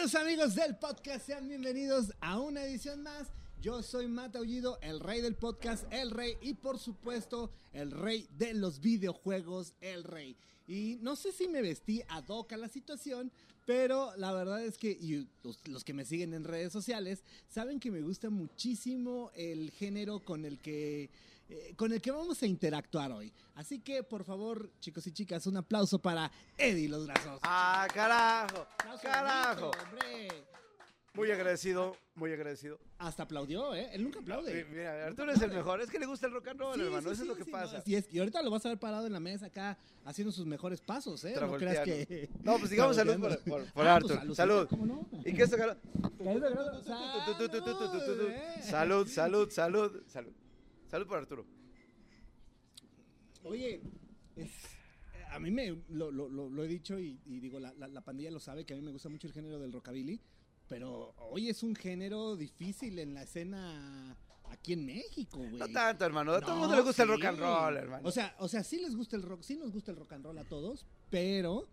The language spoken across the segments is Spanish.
Queridos amigos del podcast, sean bienvenidos a una edición más. Yo soy Mata Aullido, el rey del podcast, el rey y por supuesto el rey de los videojuegos, el rey. Y no sé si me vestí ad hoc la situación, pero la verdad es que y los que me siguen en redes sociales saben que me gusta muchísimo el género con el que eh, con el que vamos a interactuar hoy. Así que, por favor, chicos y chicas, un aplauso para Eddie Los Brazos. ¡Ah, carajo! ¡Carajo! bonito. Muy agradecido, muy agradecido. Hasta aplaudió, ¿eh? Él nunca aplaude. Mi- Mira, Arturo es el mejor. Es que le gusta el rock and roll, Sí, hermano. sí, Eso es lo que pasa. no, así es. Y ahorita lo vas a ver parado en la mesa acá haciendo sus mejores pasos, ¿eh? No creas que. No, pues digamos salud por, por, Ah, pues, salud. ¿cómo no? ¿Y qué es? Salud, eh. Salud, salud, salud, salud. Salud por Arturo. Oye, es- a mí me lo, lo- lo- he dicho y, y digo, la, la- la pandilla lo sabe que a mí me gusta mucho el género del rockabilly, pero hoy es un género difícil en la escena aquí en México, güey. No tanto, hermano. A todo el mundo le gusta el sí. rock and roll, hermano. O sea, o sea, sí les gusta el rock, sí nos gusta el rock and roll a todos, pero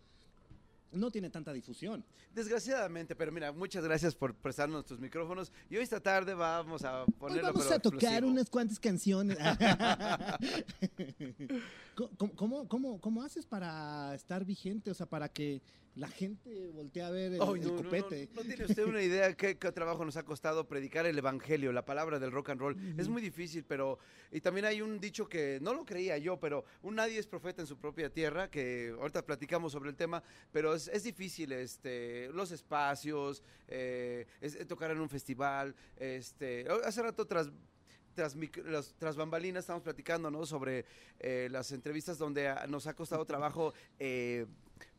no tiene tanta difusión. Desgraciadamente, pero mira, muchas gracias por prestarnos tus micrófonos. Y hoy esta tarde vamos a Hoy ponerlo vamos pero a tocar explosivo. unas cuantas canciones. ¿Cómo, cómo, cómo, cómo haces para estar vigente? O sea, para que la gente voltee a ver el, el no, no, no, copete. no tiene usted una idea qué, qué trabajo nos ha costado predicar el evangelio, la palabra del rock and roll. Es muy difícil, pero y también hay un dicho que no lo creía yo, pero un nadie es profeta en su propia tierra, que ahorita platicamos sobre el tema, pero es, es difícil, este, los espacios, eh, es- tocar en un festival, este, hace rato tras tras, los- tras bambalinas estamos platicando ¿no? sobre eh, las entrevistas donde nos ha costado trabajo eh,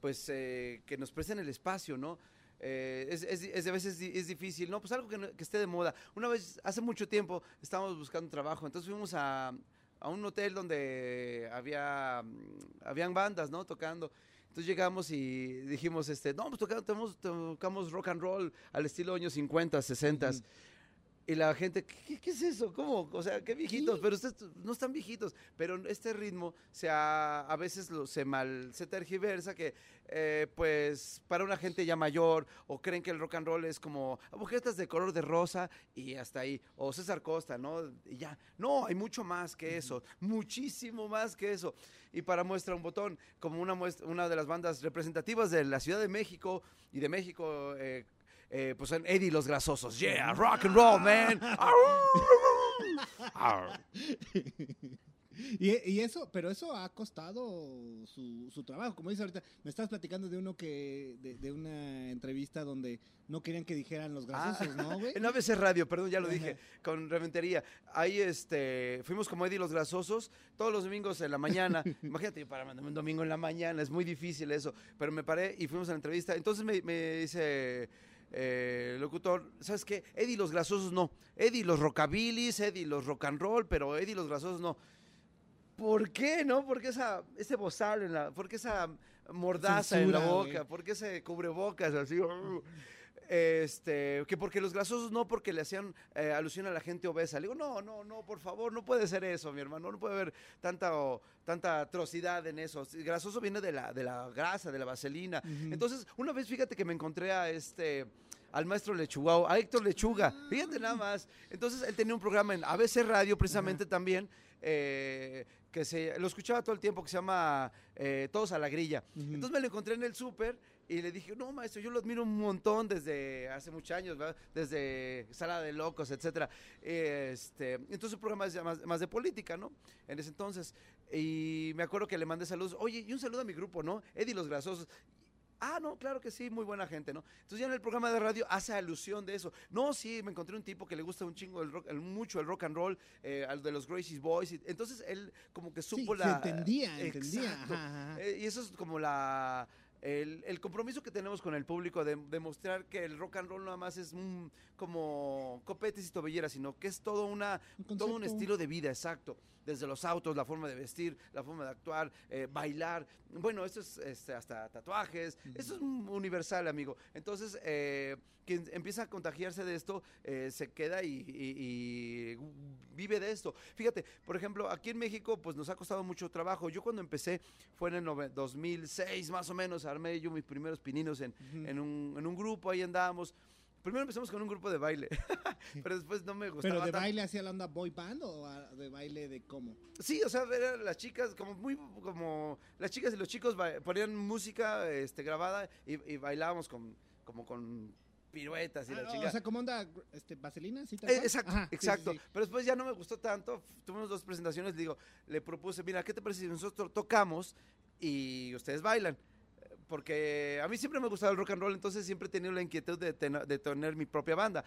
pues eh, que nos presten el espacio, ¿no? Eh, es, es, es- a veces es difícil, ¿no? Pues algo que, que esté de moda. Una vez, hace mucho tiempo, estábamos buscando trabajo, entonces fuimos a, a un hotel donde había, mm, habían bandas, ¿no? Tocando. Entonces llegamos y dijimos, este, no, pues tocamos, tocamos, rock and roll al estilo años 50, 60. Ujú. Y la gente, ¿qué, qué es eso? ¿Cómo? O sea, qué viejitos, Sí. pero ustedes no están viejitos. Pero este ritmo se ha- a veces lo, se mal, se tergiversa que, eh, pues, para una gente ya mayor, o creen que el rock and roll es como agujetas de color de rosa y hasta ahí. O César Costa, ¿no? Y ya. No, hay mucho más que eso, muchísimo más que eso. Y para muestra un botón, como una, muestra, una de las bandas representativas de la Ciudad de México y de México, eh, eh, pues son Eddie los Grasosos. Yeah, rock and roll, man. Arr. Y, y eso, pero eso ha costado su, su trabajo. Como dices ahorita, me estabas platicando de uno que, de, de una entrevista donde no querían que dijeran los grasosos, ¿no, güey? En ABC Radio, perdón, ya lo Ajá. dije, con Reventería. Ahí este, fuimos como Eddie los Grasosos todos los domingos en la mañana. Imagínate, para un domingo en la mañana, es muy difícil eso. Pero me paré y fuimos a la entrevista. Entonces me, me dice eh, locutor, ¿sabes qué? Eddie los Grasosos no. Eddie los Rockabilis, Eddie los Rock and Roll, pero Eddie los Grasosos no. ¿Por qué, no? ¿Por qué esa, ese bozal en la, por qué esa mordaza en la boca? güey. ¿Por qué ese cubrebocas así? Este, que porque los grasosos no, porque le hacían eh, alusión a la gente obesa. Le digo, no, no, no, por favor, no puede ser eso, mi hermano, no puede haber tanta, tanta atrocidad en eso. El grasoso viene de la, de la grasa, de la vaselina. Entonces, una vez, fíjate que me encontré a este, al maestro Lechugao, a Héctor Lechuga, fíjate nada más. Entonces, él tenía un programa en ABC Radio, precisamente también, eh, que se, lo escuchaba todo el tiempo, que se llama eh, Todos a la Grilla. Entonces me lo encontré en el súper y le dije, no, maestro, yo lo admiro un montón desde hace muchos años, ¿verdad? Desde Sala de Locos, etcétera. Este, entonces el programa es ya más, más de política, ¿no? En ese entonces. Y me acuerdo que le mandé saludos. Oye, y un saludo a mi grupo, ¿no? Eddie Los Grasosos. Ah, no, claro que sí, muy buena gente, ¿no? Entonces ya en el programa de radio hace alusión de eso. No, sí, me encontré un tipo que le gusta un chingo el rock, el- mucho el rock and roll, eh, al de los Gracie's Boys. y- entonces él como que Sí, supo se la... entendía, entendía. Exacto. ajá, ajá. Eh, y eso es como la el, el compromiso que tenemos con el público de demostrar que el rock and roll nada más es un, como copetes y tobilleras, sino que es todo una Un todo un estilo de vida, exacto. Desde los autos, la forma de vestir, la forma de actuar, eh, bailar. Bueno, esto es este, hasta tatuajes. Esto es un- universal, amigo. Entonces, eh, quien empieza a contagiarse de esto, eh, se queda y, y- y vive de esto. Fíjate, por ejemplo, aquí en México, pues nos ha costado mucho trabajo. Yo cuando empecé fue en el nove- 2006, más o menos, armé yo mis primeros pininos en, en, un, en un grupo, ahí andábamos. Primero empezamos con un grupo de baile, pero después no me gustaba ¿Pero de tanto. baile hacia la onda boy band o de baile de cómo? Sí, o sea, eran las chicas como muy, como las chicas y los chicos ponían música este, grabada y, y bailábamos con, como con piruetas y la Ah, chica. o sea, como onda este, vaselina, Eh, exacto, Ajá, sí, sí, exacto. sí. Pero después ya no me gustó tanto. Tuvimos dos presentaciones, le digo, le propuse, mira, ¿qué te parece si nosotros tocamos y ustedes bailan? Eh, Porque a mí siempre me ha gustado el rock and roll, entonces siempre he tenido la inquietud de, tena- de tener mi propia banda.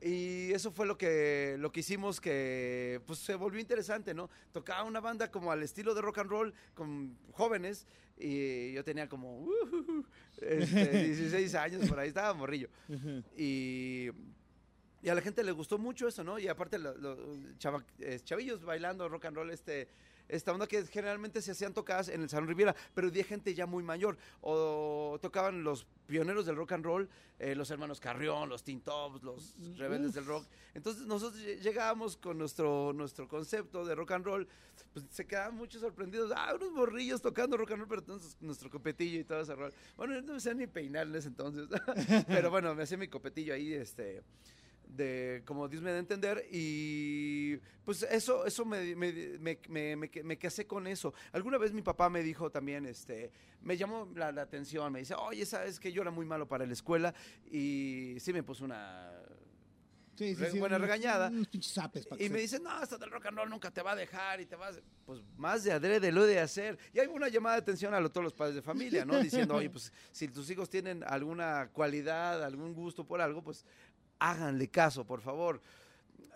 Y eso fue lo que, lo que hicimos que pues, se volvió interesante, ¿no? Tocaba una banda como al estilo de rock and roll con jóvenes y yo tenía como uh, este, 16 años por ahí, estaba morrillo. Y, y a la gente le gustó mucho eso, ¿no? Y aparte los chavillos bailando rock and roll, este, esta onda que generalmente se hacían tocadas en el Salón Riviera, pero de gente ya muy mayor. O tocaban los pioneros del rock and roll, eh, los hermanos Carrión, los Teen Tops, los rebeldes Uf. del rock. Entonces nosotros lle- llegábamos con nuestro, nuestro concepto de rock and roll, pues se quedaban muchos sorprendidos. Ah, unos morrillos tocando rock and roll, pero entonces nuestro copetillo y todo ese rol. Bueno, no me sé ni peinar en ese entonces, pero bueno, me hacía mi copetillo ahí, este de como Dios me da a entender y pues eso eso me, me, me, me- casé con eso alguna vez mi papá me dijo también este me llamó la, la atención me dice oye sabes que yo era muy malo para la escuela y sí me puso una Sí, sí, Re- sí, buena unos- regañada. Unos zapes y me dice, no, esto del rock and roll nunca te va a dejar y te vas, pues más de adrede lo de hacer. Y hay una llamada de atención a lo- todos los padres de familia, ¿no? Diciendo, oye, pues si tus hijos tienen alguna cualidad, algún gusto por algo, pues háganle caso, por favor.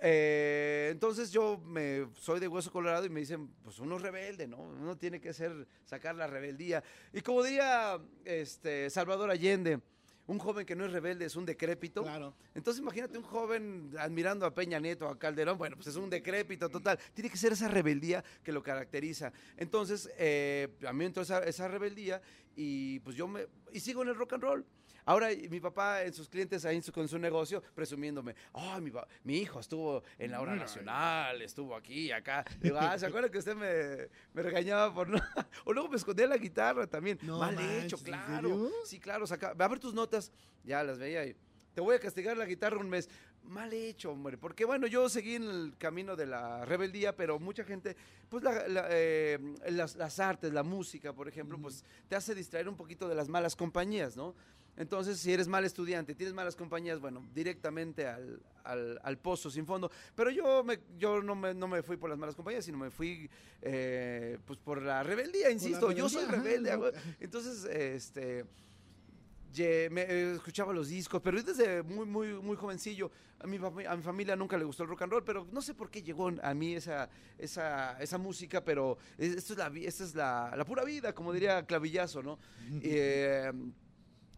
Eh, entonces yo me soy de hueso colorado y me dicen, pues uno es rebelde, ¿no? Uno tiene que ser, sacar la rebeldía. Y como diría este, Salvador Allende, un joven que no es rebelde es un decrépito. Claro. Entonces imagínate un joven admirando a Peña Nieto, a Calderón, bueno, pues es un decrépito total. Tiene que ser esa rebeldía que lo caracteriza. Entonces, eh, a mí entró esa, esa rebeldía y pues yo me... Y sigo en el rock and roll. Ahora mi papá en sus clientes ahí en su- con su negocio presumiéndome, ay, mi, mi hijo estuvo en la hora nacional, estuvo aquí, acá. Digo, ah, ¿se acuerda que usted me, me regañaba por no? o luego me escondía la guitarra también. No Mal manches, hecho, ¿en claro. Sí, claro, saca, a ver tus notas. Ya las veía y te voy a castigar la guitarra un mes. Mal hecho, hombre. Porque bueno, yo seguí en el camino de la rebeldía, pero mucha gente, pues la- la, eh, las, las artes, la música, por ejemplo, pues te hace distraer un poquito de las malas compañías, ¿no? Entonces, si eres mal estudiante, tienes malas compañías, bueno, directamente al, al- al pozo sin fondo. Pero yo, me, yo no, me, no me fui por las malas compañías, sino me fui eh, pues por la rebeldía, insisto. yo soy ajá, rebelde. no. entonces, este ye- me, eh, escuchaba los discos, pero desde muy, muy, muy jovencillo. A mi, a mi familia nunca le gustó el rock and roll, pero no sé por qué llegó a mí esa, esa, esa música, pero es- esto es, la, esta es la, la pura vida, como diría Clavillazo, ¿no? Eh,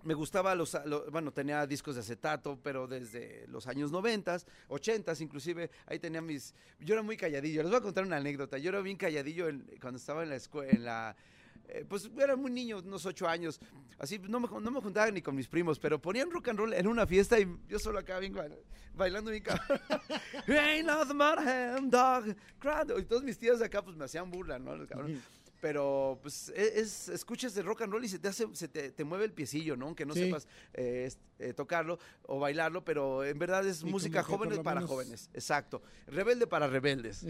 me gustaba los, lo- bueno, tenía discos de acetato, pero desde los años 90, 80 inclusive, ahí tenía mis, yo era muy calladillo, les voy a contar una anécdota, yo era bien calladillo en- cuando estaba en la escuela, en la, eh, pues era muy niño, unos ocho años, así no me, no me juntaba ni con mis primos, pero ponían rock and roll en una fiesta y yo solo acá bien bail- bailando bien cabrón. Y todos mis tíos de acá pues me hacían burla, ¿no? Los cabrones. Pero, pues, e- es, escuchas el rock and roll y se te hace, se te, te mueve el piecillo, ¿no? Aunque no Sí. sepas eh, eh, tocarlo o bailarlo, pero en verdad es Sí, música jóvenes para menos- jóvenes. Exacto. Rebelde para rebeldes.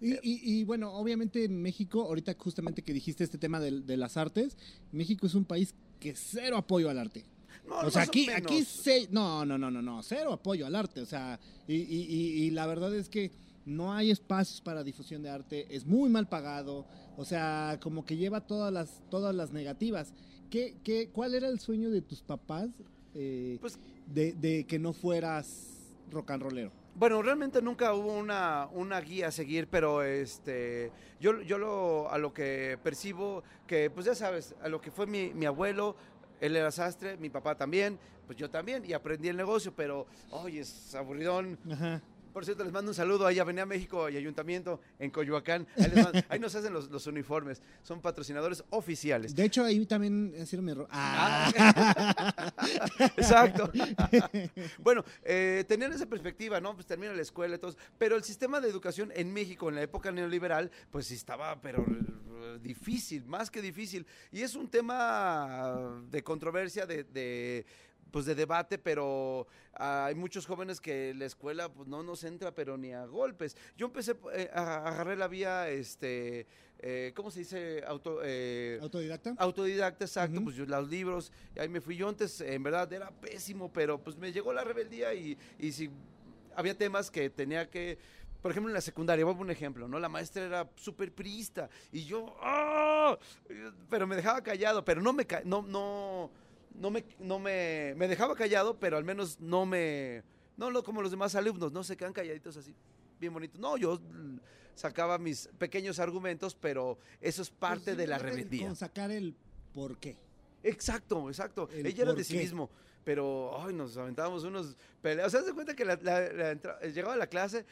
Y, y- y, bueno, obviamente en México, ahorita justamente que dijiste este tema de, de las artes, México es un país que cero apoyo al arte. No, o sea, aquí, aquí se, no, no, no, no, no, cero apoyo al arte. O sea, y, y- y- y la verdad es que no hay espacios para difusión de arte, es muy mal pagado, o sea, como que lleva todas las, todas las negativas. ¿Qué, qué, ¿Cuál era el sueño de tus papás eh, Pues de, de que no fueras rock and rollero? Bueno, realmente nunca hubo una, una guía a seguir, pero este, yo, yo lo, a lo que percibo, que pues ya sabes, a lo que fue mi, mi abuelo, él era sastre, mi papá también, pues yo también, y aprendí el negocio, pero, oye, es aburridón, Ajá. Por cierto, les mando un saludo ahí a Avenida México y Ayuntamiento en Coyoacán. Ahí, les mando- ahí nos hacen los, los uniformes. Son patrocinadores oficiales. De hecho, ahí también hicieron mi error. Ah. Exacto. bueno, eh, tenían esa perspectiva, ¿no? Pues termina la escuela y todo. Pero el sistema de educación en México, en la época neoliberal, pues sí estaba, pero eh, difícil, más que difícil. Y es un tema de controversia, de, de, pues de debate, pero hay muchos jóvenes que la escuela pues no nos entra, pero ni a golpes. Yo empecé, eh, a, agarré la vía, este, eh, ¿cómo se dice? Auto, eh, ¿Autodidacta? Autodidacta, exacto, pues yo los libros, y ahí me fui yo antes, en verdad era pésimo, pero pues me llegó la rebeldía y, y si había temas que tenía que, por ejemplo en la secundaria, voy a poner un ejemplo, ¿no? La maestra era súper priista y yo, ¡ah! pero me dejaba callado, pero no me, no, no, no me, no me, me dejaba callado, pero al menos no me, no lo como los demás alumnos, no se quedan calladitos así, bien bonitos. No, yo sacaba mis pequeños argumentos, pero eso es parte Pues de la rebeldía. Con sacar el por qué. Exacto, exacto. El Ella era de sí qué. mismo, pero ay, nos aventábamos unos peleas. O sea, se cuenta que la- la- la entra- llegaba a la clase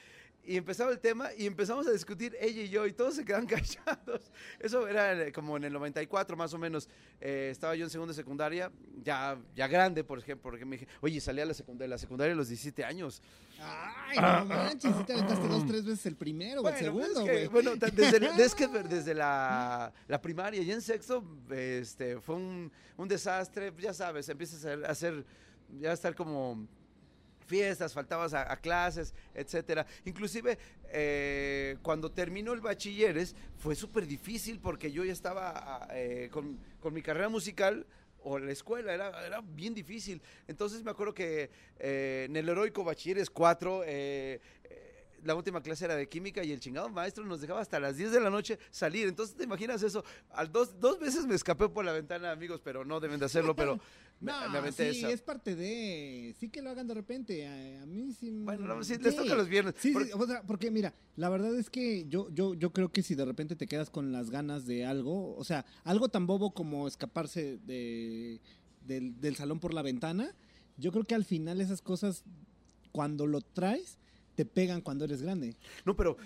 y empezaba el tema y empezamos a discutir ella y yo y todos se quedaban callados. Eso era eh, como en el 94 más o menos. Eh, estaba yo en segunda secundaria, ya, ya grande, por ejemplo, porque me dije, oye, salí a la secundaria, la secundaria a los 17 años. Ay, no manches, si te aventaste dos, tres veces el primero o el pues es segundo, que, güey. bueno, desde, desde la, la primaria y en sexto este, fue un, un desastre, ya sabes, empiezas a hacer- a ya estar como fiestas, faltabas a, clases, etcétera. Inclusive eh, cuando terminó el bachilleres fue súper difícil porque yo ya estaba ah, eh, con, con mi carrera musical o la escuela, era, era bien difícil. Entonces me acuerdo que eh, en el heroico bachilleres 4, eh, eh, la última clase era de química y el chingado maestro nos dejaba hasta las 10 de la noche salir. Entonces, ¿te imaginas eso? Al dos, dos veces me escapé por la ventana, amigos, pero no deben de hacerlo, pero No, sí, esa. es parte de... Sí que lo hagan de repente. A, a mí sí... Bueno, no, sí, les toca los viernes. Sí, Por- sí, o sea, porque mira, la verdad es que yo, yo, yo creo que si de repente te quedas con las ganas de algo, o sea, algo tan bobo como escaparse de, del, del salón por la ventana, yo creo que al final esas cosas, cuando lo traes, te pegan cuando eres grande. No, pero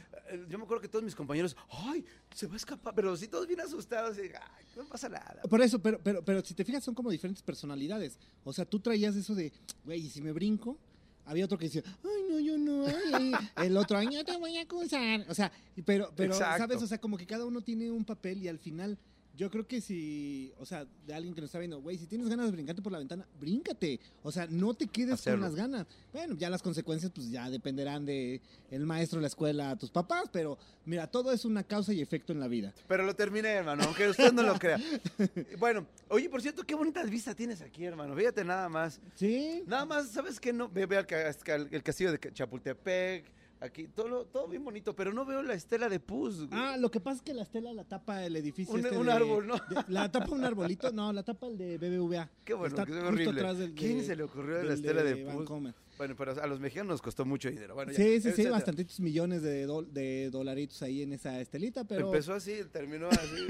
yo me acuerdo que todos mis compañeros, ¡ay! Se va a escapar. Pero sí, todos bien asustados. y, "Ay, no pasa nada. Por eso, pero, pero, pero si te fijas, son como diferentes personalidades. O sea, tú traías eso de, güey, ¿y si me brinco? Había otro que decía, ay, no, yo no, ay, ay". El otro, ay, no te voy a acusar. O sea, pero, pero, Exacto. ¿sabes? O sea, como que cada uno tiene un papel y al final, yo creo que si, o sea, de alguien que nos está viendo, güey, si tienes ganas de brincarte por la ventana, bríncate. O sea, no te quedes Hacerlo. con las ganas. Bueno, ya las consecuencias, pues ya dependerán de el maestro, la escuela, tus papás, pero mira, todo es una causa y efecto en la vida. Pero lo terminé, hermano, aunque usted no lo crea. Bueno, oye, por cierto, qué bonita vista tienes aquí, hermano. Fíjate nada más. Sí. Nada más, ¿sabes qué? No, ve, al el castillo de Chapultepec, aquí, todo, todo bien bonito, pero no veo la estela de Puz. güey. Ah, lo que pasa es que la estela la tapa el edificio. Un- este un de- árbol, ¿no? de- la tapa un arbolito, no, la tapa el de BBVA. Qué bueno, Está que se ve horrible. del ¿Quién de- se le ocurrió la estela de, Puz? Vancomer. Bueno, pero a los mexicanos nos costó mucho dinero. Bueno, ya, sí, sí, sí, bastantitos millones de, dol- de dolaritos ahí en esa estelita, pero Empezó así, terminó así.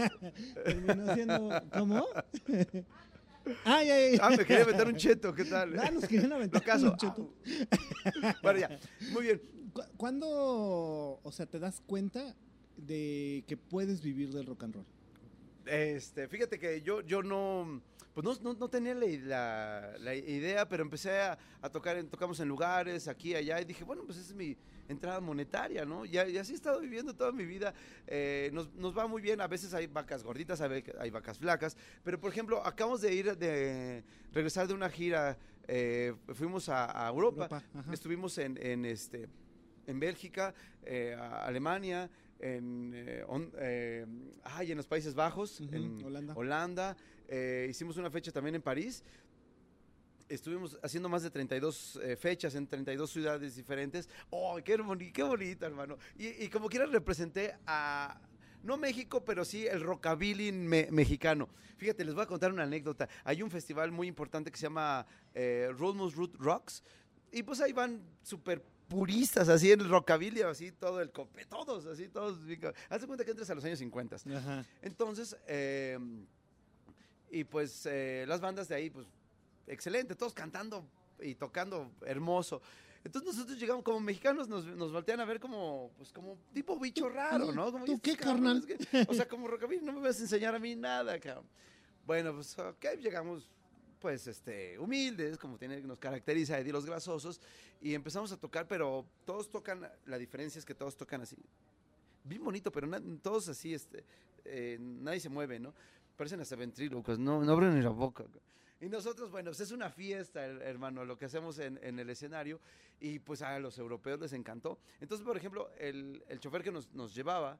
terminó siendo, ¿cómo? ay, ay, ay. ah, me quería meter un cheto, ¿qué tal? Ah, nos querían aventar caso. un cheto. bueno, ya, muy bien. ¿Cu- ¿Cuándo, o sea, te das cuenta de que puedes vivir del rock and roll? Este, fíjate que yo, yo no, pues no, no, no tenía la, la- la idea, pero empecé a, a tocar, en, tocamos en lugares, aquí, allá, y dije, bueno, pues esa es mi entrada monetaria, ¿no? Y, y así he estado viviendo toda mi vida. Eh, nos, nos va muy bien, a veces hay vacas gorditas, hay, hay vacas flacas, pero por ejemplo, acabamos de ir, de regresar de una gira, eh, fuimos a, a Europa, estuvimos en, en, este, en Bélgica, eh, a Alemania, en, eh, on- eh, ay, en los Países Bajos, Ujú, en Holanda. Holanda. eh, hicimos una fecha también en París. Estuvimos haciendo más de 32 eh, fechas en 32 ciudades diferentes. ¡Oh, qué, boni- qué bonito, hermano! Y, y como quiera representé a, no México, pero sí el rockabilly me- mexicano. Fíjate, les voy a contar una anécdota. Hay un festival muy importante que se llama eh, Rulmus Root Rocks. Y pues ahí van súper puristas, así en el rockabilly, así todo el cope, todos, así, todos. Haz de cuenta que entres a los años 50. Ajá. Entonces, eh, y pues eh, las bandas de ahí, pues, excelente, todos cantando y tocando hermoso. Entonces nosotros llegamos, como mexicanos, nos, nos voltean a ver como, pues como tipo bicho raro, ¿no? Como, ¿Tú "Este qué, carnal?" es que- o sea, como rockabilly, no me vas a enseñar a mí nada, cabrón. Bueno, pues ok, llegamos pues este humildes, como tiene, nos caracteriza Eddie los Grasosos, y empezamos a tocar, pero todos tocan, la diferencia es que todos tocan así, bien bonito, pero todos así, este, eh, nadie se mueve, ¿no? Parecen hasta ventrílocos, no, no abren ni la boca. Y nosotros, bueno, pues es una fiesta, her- hermano, lo que hacemos en, en el escenario, y pues a los europeos les encantó. Entonces, por ejemplo, el, el chofer que nos, nos llevaba,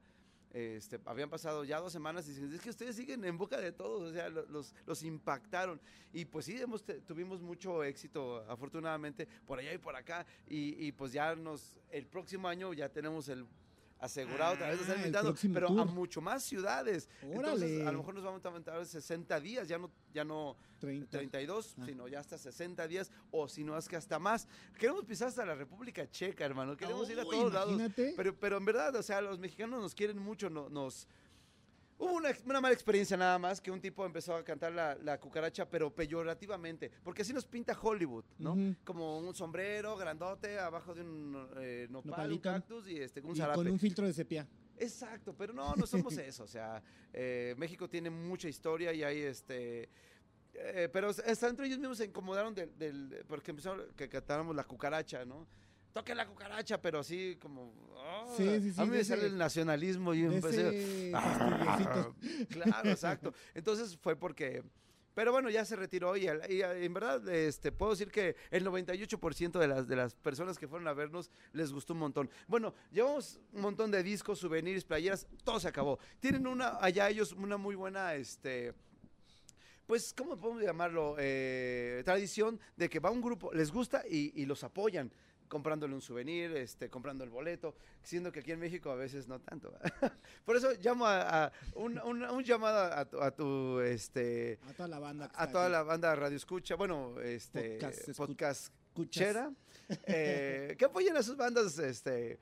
este, habían pasado ya dos semanas y dicen, es que ustedes siguen en boca de todos, o sea, lo- los, los impactaron. Y pues sí, hemos tuvimos mucho éxito, afortunadamente, por allá y por acá. Y, y pues ya nos, el próximo año ya tenemos el asegurado otra vez de estar Ah, invitado, pero a mucho más ciudades. Entonces, Órale. a lo mejor nos vamos a aventar 60 días, ya no, ya no 30. 32, Ah. sino ya hasta 60 días, o si no es que hasta más. Queremos pisar hasta la República Checa, hermano. Queremos ir a Uy, todos lados. Pero, pero en verdad, o sea, los mexicanos nos quieren mucho, no- nos... Hubo una, una mala experiencia nada más, que un tipo empezó a cantar la, la cucaracha, pero peyorativamente, porque así nos pinta Hollywood, ¿no? Como un sombrero grandote abajo de un eh, nopal, un Nopalito. cactus y este, un Y zarape. con un filtro de sepia. Exacto, pero no, no somos eso. O sea, eh, México tiene mucha historia y hay este. eh, pero hasta entre ellos mismos se incomodaron del. del porque empezaron que cantáramos la cucaracha, ¿no? Toque la cucaracha, pero así como. Sí, sí, sí, A mí me sale el nacionalismo y empecé. Ah, claro, exacto. Entonces fue porque. Pero bueno, ya se retiró y, y, en verdad este, puedo decir que el 98% de las, de las personas que fueron a vernos les gustó un montón. Bueno, llevamos un montón de discos, souvenirs, playeras, todo se acabó. Tienen una, allá ellos una muy buena, este, pues, ¿cómo podemos llamarlo? Eh, tradición de que va un grupo, les gusta y, y los apoyan comprándole un souvenir, este, comprando el boleto, siendo que aquí en México a veces no tanto. Por eso llamo a, a un, un- un llamado a tu, a tu, este, A toda la banda. a está toda aquí. la banda Radio Escucha, bueno, este, Podcast escu- podcast Escuchas. chera, eh, que apoyen a sus bandas, este,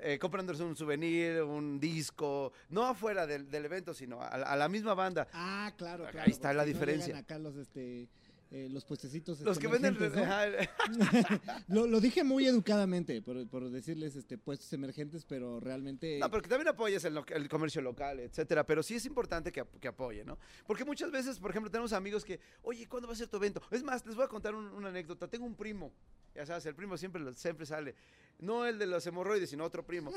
eh, comprándose un souvenir, un disco, no afuera del, del evento, sino a, la- a la misma banda. Ah, claro, Ahí claro. está porque la no diferencia. acá los, este, eh, los puestecitos. Los que venden... ¿no? Lo, lo dije muy educadamente, por, por decirles este, puestos emergentes, pero realmente... No, porque también apoyas el, comercio local, etcétera, pero sí es importante que, que apoye, ¿no? Porque muchas veces, por ejemplo, tenemos amigos que, oye, ¿cuándo va a ser tu evento? Es más, les voy a contar un- una anécdota. Tengo un primo, ya sabes, el primo siempre, siempre sale. No el de los hemorroides, sino otro primo.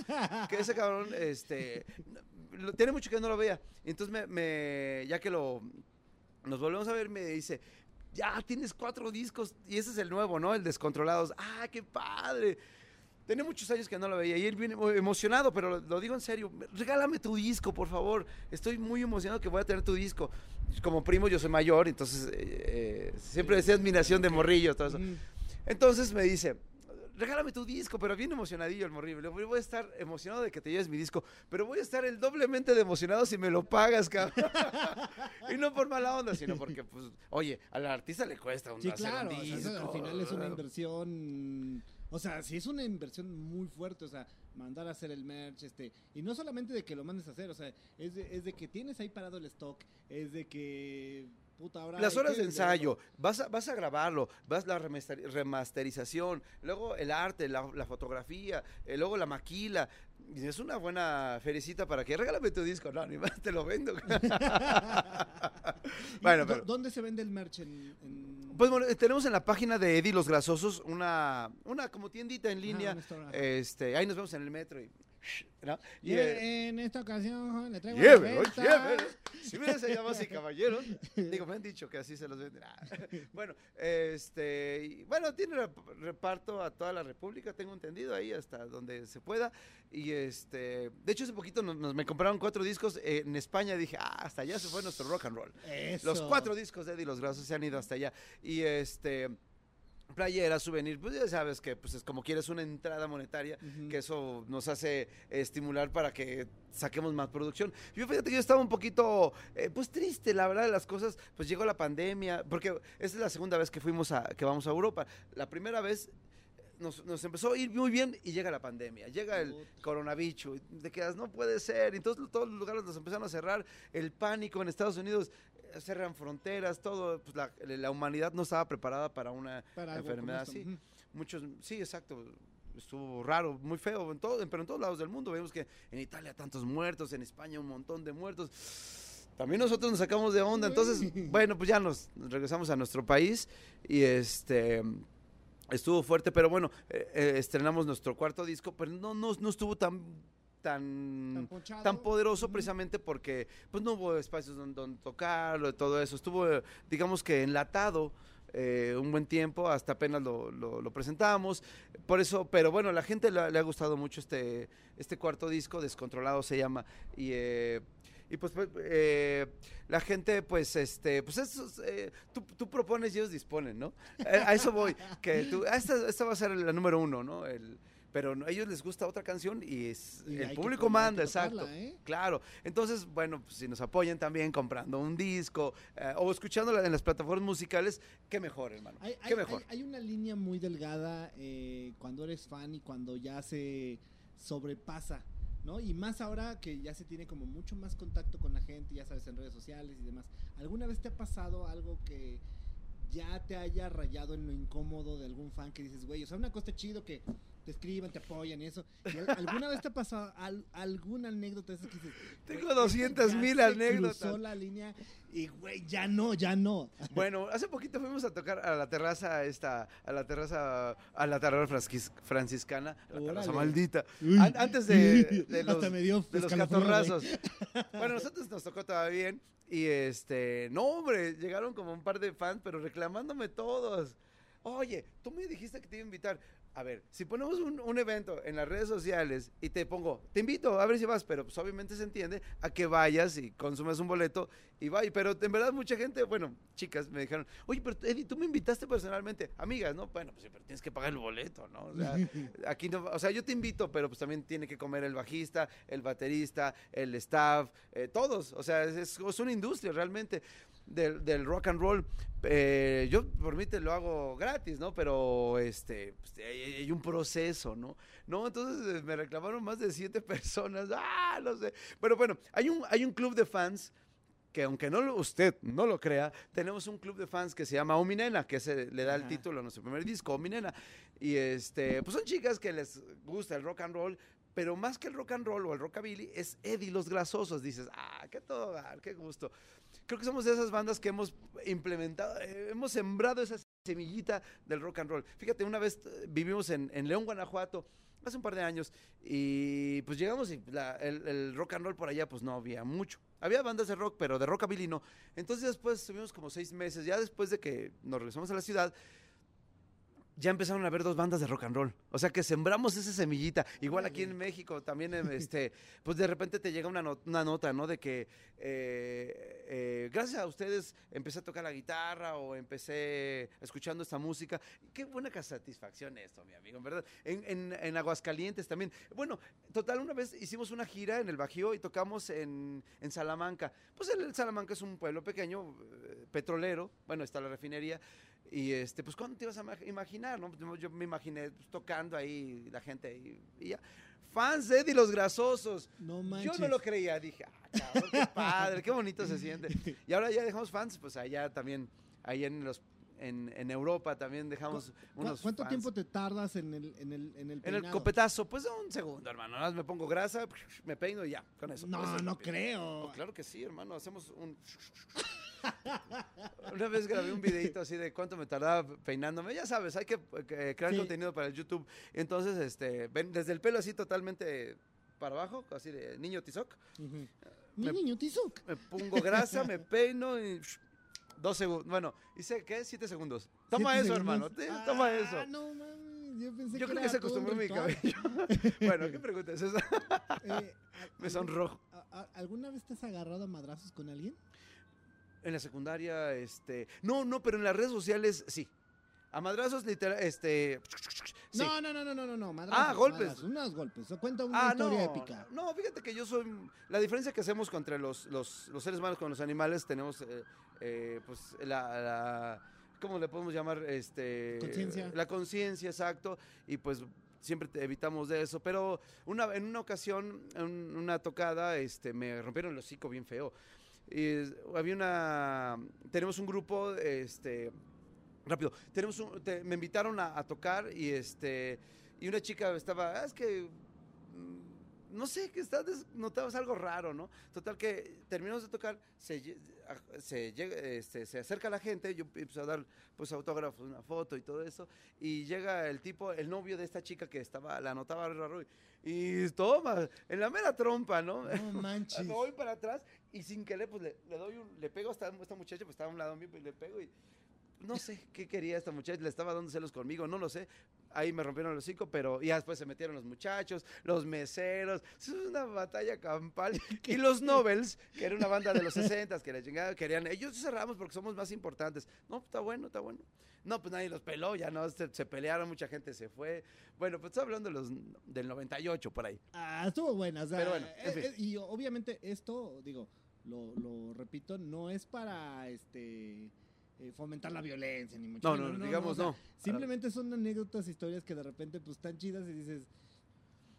Que ese cabrón, este, lo- tiene mucho que no lo vea. Entonces, me, me- ya que lo, nos volvemos a ver, me dice, ya tienes cuatro discos y ese es el nuevo, ¿no? El Descontrolados. ¡Ah, qué padre! Tenía muchos años que no lo veía y él viene muy emocionado, pero lo, digo en serio. Regálame tu disco, por favor. Estoy muy emocionado que voy a tener tu disco. Como primo, yo soy mayor, entonces eh, eh, siempre decía admiración de morrillo, todo eso. Entonces me dice, regálame tu disco, pero bien emocionadillo el morrillo. Le digo, voy a estar emocionado de que te lleves mi disco, pero voy a estar el doblemente de emocionado si me lo pagas, cabrón. y no por mala onda, sino porque, pues, oye, al artista le cuesta un, Sí, hacer claro, un o sea, disco. eso al final es una inversión, o sea, sí es una inversión muy fuerte, o sea, mandar a hacer el merch, este, y no solamente de que lo mandes a hacer, o sea, es de, es de que tienes ahí parado el stock, es de que, puta, ahora... Las horas de ensayo, vas a, vas a grabarlo, vas la remaster- remasterización, luego el arte, la, la fotografía, eh, luego la maquila. Es una buena felicita para que regálame tu disco. No, ni más te lo vendo. ¿Y bueno, pero- ¿Dónde se vende el merch en...? en- Pues bueno, eh, tenemos en la página de Eddie Los Grasosos una, una como tiendita en línea. este, ahí nos vemos en el metro y, ¿no? Y, Y eh, en esta ocasión joven, le traigo Llévelo, llévelo. Si sido damas y caballeros, digo, me han dicho que así se los venden. Ah. Bueno, este, y bueno, tiene rep- reparto a toda la República, tengo entendido ahí hasta donde se pueda. Y este, de hecho hace poquito nos, nos- me compraron cuatro discos eh, en España. Dije, ah, hasta allá se fue nuestro rock and roll. Los cuatro discos de Eddie Los Grasos se han ido hasta allá. Y este, playera, souvenir, pues ya sabes que pues es como quieres una entrada monetaria que eso nos hace estimular para que saquemos más producción. Yo fíjate que yo estaba un poquito, eh, pues triste, la verdad de las cosas, pues llegó la pandemia, porque esta es la segunda vez que fuimos a, que vamos a Europa. La primera vez nos, nos empezó a ir muy bien y llega la pandemia, llega el coronavirus, y te quedas, no puede ser, y entonces todos los lugares los empezaron a cerrar, el pánico en Estados Unidos, eh, cerran fronteras, todo, pues la, la humanidad no estaba preparada para una Para enfermedad así. Muchos, sí, exacto, estuvo raro, muy feo, en todo, pero en todos lados del mundo. Vemos que en Italia tantos muertos, en España un montón de muertos. También nosotros nos sacamos de onda, entonces, bueno, pues ya nos regresamos a nuestro país y este estuvo fuerte, pero bueno, eh, eh, estrenamos nuestro cuarto disco, pero no, no, no estuvo tan tan, Tan poderoso precisamente porque pues no hubo espacios donde, donde tocarlo y todo eso. Estuvo, eh, digamos que enlatado eh, un buen tiempo, hasta apenas lo, lo, lo presentamos. Por eso, pero bueno, la gente le, ha- le ha gustado mucho este, este cuarto disco, Descontrolado se llama. Y, eh, y pues, pues, eh, la gente, pues, este, pues eso, es, eh, tú, tú propones y ellos disponen, ¿no? A eso voy, que tú, ah, esta, esta va a ser la número uno, ¿no? El, pero a ellos les gusta otra canción y, es, Y el público manda, tocarla, exacto. ¿eh? Claro, entonces, bueno, pues, si nos apoyan también comprando un disco eh, o escuchándola en las plataformas musicales, qué mejor, hermano. Hay, qué hay- mejor. hay- hay una línea muy delgada eh, cuando eres fan y cuando ya se sobrepasa, ¿no? Y más ahora que ya se tiene como mucho más contacto con la gente, ya sabes, en redes sociales y demás. ¿Alguna vez te ha pasado algo que ya te haya rayado en lo incómodo de algún fan que dices, güey, o sea, una cosa chido que te escriban, te apoyan y eso. ¿Y al- ¿Alguna vez te ha pasado al- alguna anécdota de esas que dices, Tengo güey, 200,000 ya se anécdotas"? Cruzó la línea y, güey, ya no, ya no. Bueno, hace poquito fuimos a tocar a la terraza esta, a la terraza, a la terraza franciscana, la terraza maldita. An- antes de, de los, Hasta me dio de los catorrazos. Bueno, nosotros nos tocó todavía bien. Y este, no, hombre, llegaron como un par de fans, pero reclamándome todos. Oye, tú me dijiste que te iba a invitar. A ver, si ponemos un, un evento en las redes sociales y te pongo, te invito, a ver si vas, pero pues obviamente se entiende a que vayas y consumas un boleto y vaya. Pero en verdad mucha gente, bueno, chicas me dijeron, oye, pero Eddie, tú me invitaste personalmente. Amigas, ¿no? Bueno, pues sí, pero tienes que pagar el boleto, ¿no? O sea, aquí no, o sea, yo te invito, pero pues también tiene que comer el bajista, el baterista, el staff, eh, todos. O sea, es una industria realmente del, del rock and roll. Eh, yo por mí te lo hago gratis, ¿no? Pero este, pues, hay, hay un proceso, ¿no? No, entonces eh, me reclamaron más de siete personas. Ah, no sé. Pero bueno, hay un, hay un club de fans que aunque no lo- usted no lo crea, tenemos un club de fans que se llama Ominena, que se le da el Ajá. título a nuestro primer disco, Ominena. Y este, pues son chicas que les gusta el rock and roll, pero más que el rock and roll o el rockabilly, es Eddie los Grasosos. Dices, ah, qué todo, qué gusto. Creo que somos de esas bandas que hemos implementado, eh, hemos sembrado esa semillita del rock and roll. Fíjate, una vez eh, vivimos en, León, Guanajuato, hace un par de años, y pues llegamos y el rock and roll por allá pues no había mucho. Había bandas de rock, pero de rockabilly no. Entonces después estuvimos como seis meses, ya después de que nos regresamos a la ciudad, ya empezaron a haber dos bandas de rock and roll. O sea que sembramos esa semillita. Igual aquí en México también, em, este, pues de repente te llega una, una nota, ¿no? De que eh, eh, gracias a ustedes empecé a tocar la guitarra o empecé escuchando esta música. Qué buena satisfacción esto, mi amigo, verdad. En, en- en Aguascalientes también. Bueno, total, una vez hicimos una gira en el Bajío y tocamos en, en Salamanca. Pues el, el Salamanca es un pueblo pequeño, eh, petrolero. Bueno, está la refinería. Y este, pues, ¿cuándo te ibas a ma- imaginar? No? Yo, yo me imaginé pues, tocando ahí la gente y, y ya. Fans de Eddie los Grasosos. No Yo manches. no lo creía, dije, ah, cabrón, qué padre, qué bonito se siente. Y ahora ya dejamos fans, pues allá también, ahí en los en, en Europa también dejamos ¿Cu- unos ¿Cuánto fans. tiempo te tardas en el, en el, en el En el copetazo, pues un segundo, hermano. Nada más me pongo grasa, me peino y ya, con eso. No, Eso no rápido. creo. No, claro que sí, hermano. Hacemos un. Una vez grabé un videito así de cuánto me tardaba peinándome. Ya sabes, hay que eh, crear Sí. contenido para el YouTube. Entonces, este, ven, desde el pelo así totalmente para abajo, así de niño tizoc. Mi Me- niño Tizoc. Me pongo grasa, me peino y. Dos segundos. Bueno, hice, ¿qué? Siete segundos. Toma ¿Siete eso, segundos? hermano. te- toma Ah, eso. No yo pensé Yo que creo que se acostumbró mi cabello. bueno, ¿qué pregunta es esa? Eh, ¿al- Me sonrojo. ¿Alguna vez te has agarrado a madrazos con alguien? En la secundaria, este. No, no, pero en las redes sociales sí. A madrazos, literal, este. sí. No, no, no, no, no, no, madrazos. Ah, golpes. madrazos, unos golpes. Cuenta una Ah, no, historia épica. no, fíjate que yo soy, la diferencia que hacemos contra los, los, los seres humanos con los animales, tenemos, eh, eh, pues, la, la- ¿cómo le podemos llamar? Este, Conciencia. La conciencia, exacto, y pues siempre te evitamos de eso, pero una, en una ocasión, en una tocada, este, me rompieron el hocico bien feo. Y había una, tenemos un grupo, este, rápido. Tenemos un- te- me invitaron a, a tocar y este y una chica estaba, "Ah, es que no sé, que está des- notabas algo raro, ¿no? Total que terminamos de tocar, se, se, llega, este, se acerca la gente, yo empiezo a dar pues autógrafos, una foto y todo eso, y llega el tipo, el novio de esta chica que estaba, la notaba raro, y, y toma, en la mera trompa, ¿no? No manches. Me voy para atrás y sin querer, pues le, le doy un, le pego a esta, esta muchacha, pues estaba a un lado mío, pues le pego y no sé qué quería esta muchacha, le estaba dando celos conmigo, no lo sé. Ahí me rompieron los cinco, pero ya después se metieron los muchachos, los meseros. Es una batalla campal. Y los Nobels, que era una banda de los 60 que la chingada querían. Ellos cerramos porque somos más importantes. No, está bueno, está bueno. No, pues nadie los peló, ya no, se, se pelearon, mucha gente se fue. Bueno, pues estoy hablando de los, del 98 por ahí. Ah, estuvo buena. o sea, Pero bueno, en eh, eh, y obviamente esto, digo, lo, lo repito, no es para este eh, fomentar la violencia, ni mucho No, menos, no, digamos o sea, no. Simplemente son anécdotas, historias que de repente pues están chidas y dices,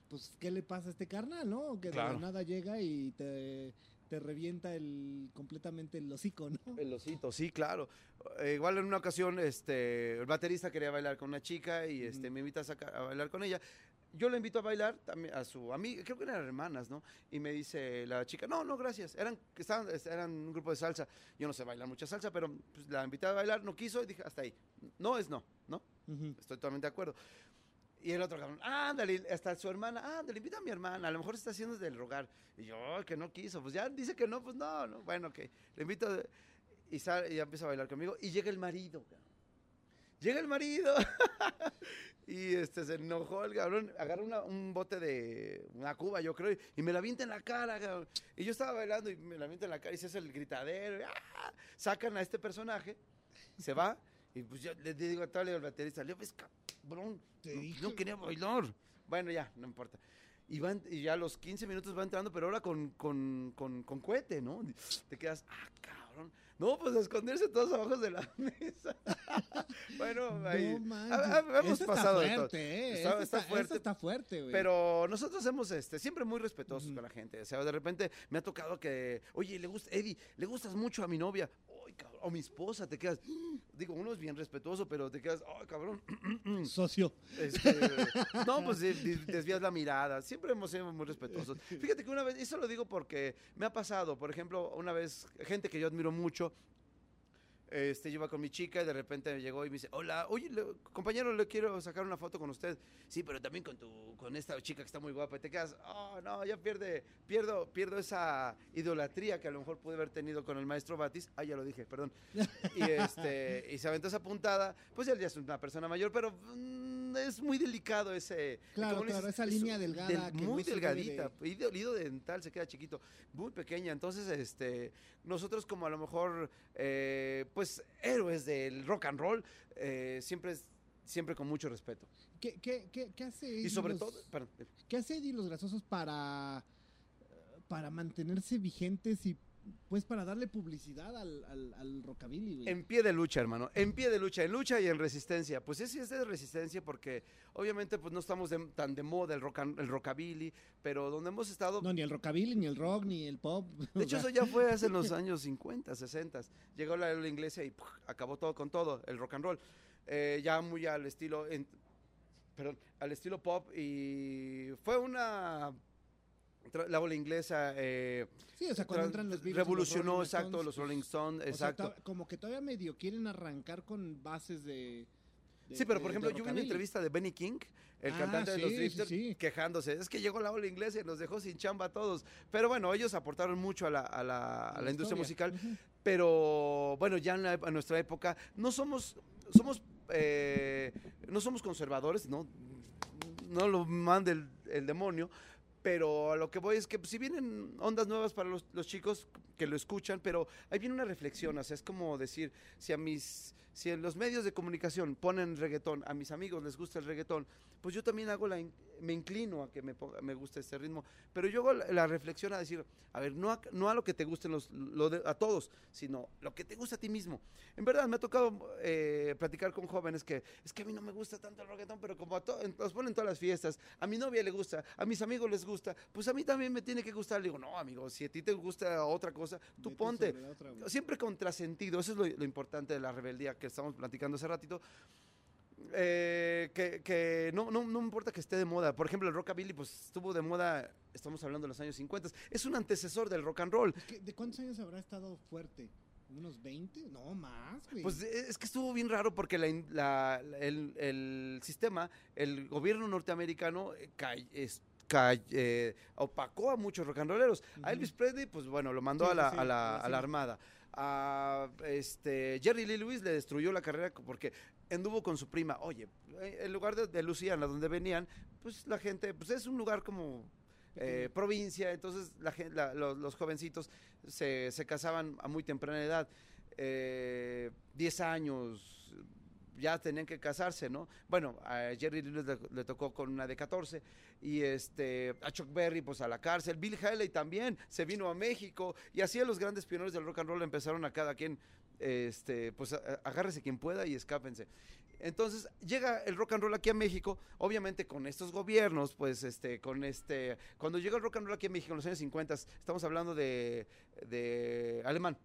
pues, ¿qué le pasa a este carnal, no? Que de Claro. la nada llega y te, te revienta el completamente el hocico, ¿no? El osito, sí, claro. Eh, igual en una ocasión, este, el baterista quería bailar con una chica y este, me invita a, sacar- a bailar con ella. Yo le invito a bailar también a su amiga, creo que eran hermanas, ¿no? Y me dice la chica, no, no, gracias. Eran, estaban, eran un grupo de salsa. Yo no sé bailar mucha salsa, pero pues, la invité a bailar, no quiso y dije, hasta ahí. No es no, ¿no? Estoy totalmente de acuerdo. Y el otro cabrón, ándale, hasta su hermana, ándale, invita a mi hermana, a lo mejor está haciendo del rogar. Y yo, "Ay, que no quiso, pues ya dice que no, pues no, no, bueno, ok. Le invito y, sale, y ya empieza a bailar conmigo y llega el marido, cabrón. Llega el marido y este se enojó el cabrón, agarra una- un bote de una cuba, yo creo, y me la avienta en la cara, cabrón. Y yo estaba bailando y me la avienta en la cara y se hace el gritadero. ¡ah! Sacan a este personaje, se va y pues yo le digo a tal al baterista, le digo, ves, cabrón, Te no, dije, no quería bailar. Bueno, ya, no importa. Y, van, y ya a los 15 minutos va entrando, pero ahora con, con, con, con cohete, ¿no? Te quedas, ah, cabrón. No, pues a esconderse todos abajo de la mesa. bueno, ahí. No ha- hemos Esta está pasado de todo. fuerte, ¿eh? Está- está esta fuerte. está fuerte, güey. Pero nosotros hemos este, siempre muy respetuosos con la gente. O sea, de repente me ha tocado que, oye, le gusta, Eddie, le gustas mucho a mi novia. Cabrón, o mi esposa, te quedas. Digo, uno es bien respetuoso, pero te quedas, ay, cabrón. Socio. Este, no, pues de- de- desvías la mirada. Siempre hemos sido muy respetuosos. Fíjate que una vez, eso lo digo porque me ha pasado. Por ejemplo, una vez, gente que yo admiro mucho, este, yo iba con mi chica y de repente me llegó y me dice, hola, oye, le- compañero, le quiero sacar una foto con usted. Sí, pero también con tu, con esta chica que está muy guapa. Y te quedas, oh, no, ya pierde, pierdo, pierdo esa idolatría que a lo mejor pude haber tenido con el maestro Batis. Ah, ya lo dije, perdón. Y este, y se aventó esa puntada. Pues él ya es una persona mayor, pero mm, es muy delicado ese. Claro, claro, esa es línea delgada del- que muy no delgadita. Y de olido dental se queda chiquito, muy pequeña. Entonces, este, nosotros como a lo mejor, eh, pues, héroes del rock and roll, eh, siempre, es- siempre con mucho respeto. ¿Qué, qué, qué, qué hace Y Eddie sobre los- todo, perdón, ¿Qué hace Eddie y los grasosos para, para mantenerse vigentes y pues para darle publicidad al, al, al rockabilly, güey? En pie de lucha, hermano. En pie de lucha, en lucha y en resistencia. Pues sí, es de resistencia porque obviamente pues no estamos de- tan de moda el, rock el rockabilly, pero donde hemos estado... No, ni el rockabilly, ni el rock, ni el pop. De hecho, eso ya fue hace los años 50, 60. Llegó la, la iglesia y acabó todo con todo, el rock and roll. Eh, ya muy al estilo, en- perdón, al estilo pop y fue una... La ola inglesa eh, Sí, o sea, cuando tra- entran los Beatles, revolucionó, Rolling exacto, Stones, los Rolling Stones, o sea, exacto. como que todavía medio quieren arrancar con bases de... de- Sí, pero de- por de ejemplo, yo vi una entrevista de Benny King, el Ah, cantante de sí, los sí, Drifters, sí. quejándose. Es que llegó la ola inglesa y nos dejó sin chamba a todos. Pero bueno, ellos aportaron mucho a la, a la- a la industria musical. Ujú. Pero bueno, ya en, la- en nuestra época no somos, somos, eh, no somos conservadores, no, no lo manda el, el demonio. Pero a lo que voy es que pues, si vienen ondas nuevas para los, los chicos que lo escuchan, pero ahí viene una reflexión, o sea, es como decir, si a mis, si en los medios de comunicación ponen reggaetón, a mis amigos les gusta el reggaetón, pues yo también hago la, me inclino a que me, ponga- me guste este ritmo, pero yo hago la, la reflexión a decir, a ver, no a, no a lo que te gusten los, lo de- a todos, sino lo que te gusta a ti mismo. En verdad, me ha tocado eh, platicar con jóvenes que, es que a mí no me gusta tanto el reggaetón, pero como a to- los ponen en todas las fiestas, a mi novia le gusta, a mis amigos les gusta, pues a mí también me tiene que gustar. Le digo, no, amigo, si a ti te gusta otra cosa, tú Vete ponte. otra. Siempre contrasentido, eso es lo, lo importante de la rebeldía que estamos platicando hace ratito. Eh, que que no, no, no importa que esté de moda. Por ejemplo, el rockabilly, pues estuvo de moda, estamos hablando de los años 50. Es un antecesor del rock and roll. Es que, ¿De cuántos años habrá estado fuerte? ¿Unos 20? No, más, güey. Pues eh, es que estuvo bien raro porque la in- la- el, el sistema, el gobierno norteamericano eh, es- eh, opacó a muchos rock and rolleros. A. Elvis Presley, pues bueno, lo mandó Sí, a, la, sí, a, la, a la a la cima. armada. A este, Jerry Lee Lewis le destruyó la carrera porque anduvo con su prima. Oye, eh, en lugar de, de Luciana, donde venían, pues la gente, pues es un lugar como eh, provincia, entonces la, los, los jovencitos se, se casaban a muy temprana edad, eh, 10 años, ya tenían que casarse, ¿no? Bueno, a Jerry Lee Lewis le, le tocó con una de 14 y este a Chuck Berry pues a la cárcel, Bill Haley también se vino a México y así a los grandes pioneros del rock and roll empezaron a cada quien este pues agárrese quien pueda y escápense. Entonces llega el rock and roll aquí a México, obviamente con estos gobiernos, pues este, con este, cuando llega el rock and roll aquí a México en los años 50, estamos hablando de, de alemán,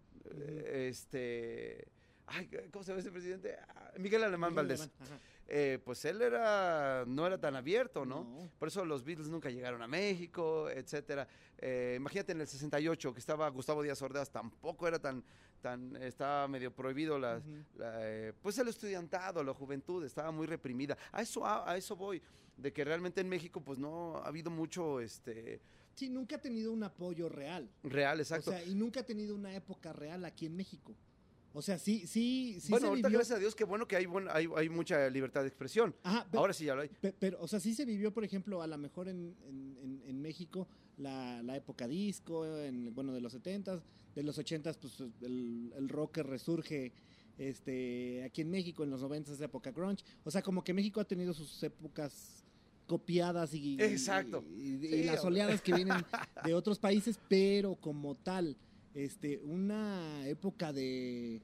este, ay, ¿cómo se llama ese presidente? Ah, Miguel Alemán Miguel Valdés. Alemán. Eh, pues él era, no era tan abierto, ¿no? No. Por eso los Beatles nunca llegaron a México, etcétera. Eh, imagínate en el 68 que estaba Gustavo Díaz Ordaz, tampoco era tan, tan, estaba medio prohibido la, eh, pues el estudiantado, la juventud, estaba muy reprimida. A eso, a, a eso voy, de que realmente en México pues no ha habido mucho, este, Sí, nunca ha tenido un apoyo real. real, exacto. O sea, y nunca ha tenido una época real aquí en México. O sea, sí, sí, sí bueno, se ahorita vivió. gracias a Dios que bueno que hay, buen- hay, hay mucha libertad de expresión. Ajá, pe- Ahora sí ya lo hay. pe- pero, o sea, sí se vivió, por ejemplo, a lo mejor en, en- México la, la época disco, en, bueno, de los 70s, de los 80s, pues el, el rock resurge este, aquí en México, en los 90s, época grunge. O sea, como que México ha tenido sus épocas copiadas y, Exacto. y, y- y Sí, las oleadas que vienen de otros países, pero como tal, este, una época de,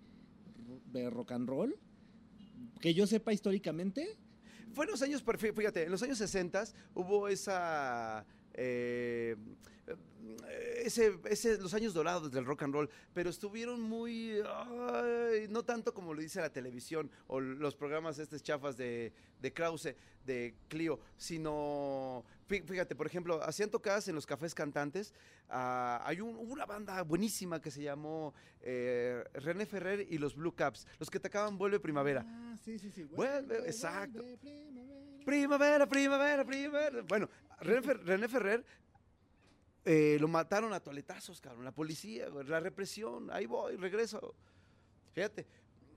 de rock and roll, que yo sepa históricamente, Fue en los años, fíjate, en los años 60 hubo esa... eh, ese, ese- los años dorados del rock and roll, pero estuvieron muy, ay, no tanto como lo dice la televisión o los programas estos chafas de, de Krause, de Clio, sino, fí- fíjate, por ejemplo, hacían tocadas en los cafés cantantes, ah, hay un- una banda buenísima que se llamó eh, René Ferrer y los Blue Caps, los que tocaban Vuelve Primavera. Ah, sí, sí, sí. Vuelve, exacto. vuelve, primavera. Primavera, primavera, primavera. Bueno, René, Fer- René Ferrer eh, lo mataron a toletazos, cabrón. La policía, la represión. Ahí voy, regreso. Fíjate.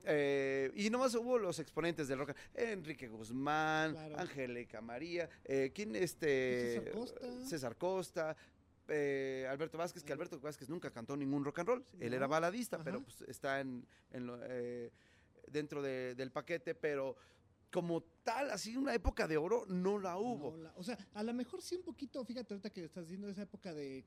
Eh, y nomás hubo los exponentes del rock. Enrique Guzmán, Claro. Angélica María, eh, ¿quién este? César Costa. César Costa, eh, Alberto Vázquez, que Alberto Vázquez nunca cantó ningún rock and roll. Él No. era baladista, Ajá. pero pues, está en, en lo- dentro de- del paquete, pero como tal, así una época de oro, no la hubo. No, la- o sea, a lo mejor sí un poquito, fíjate ahorita que estás diciendo esa época de,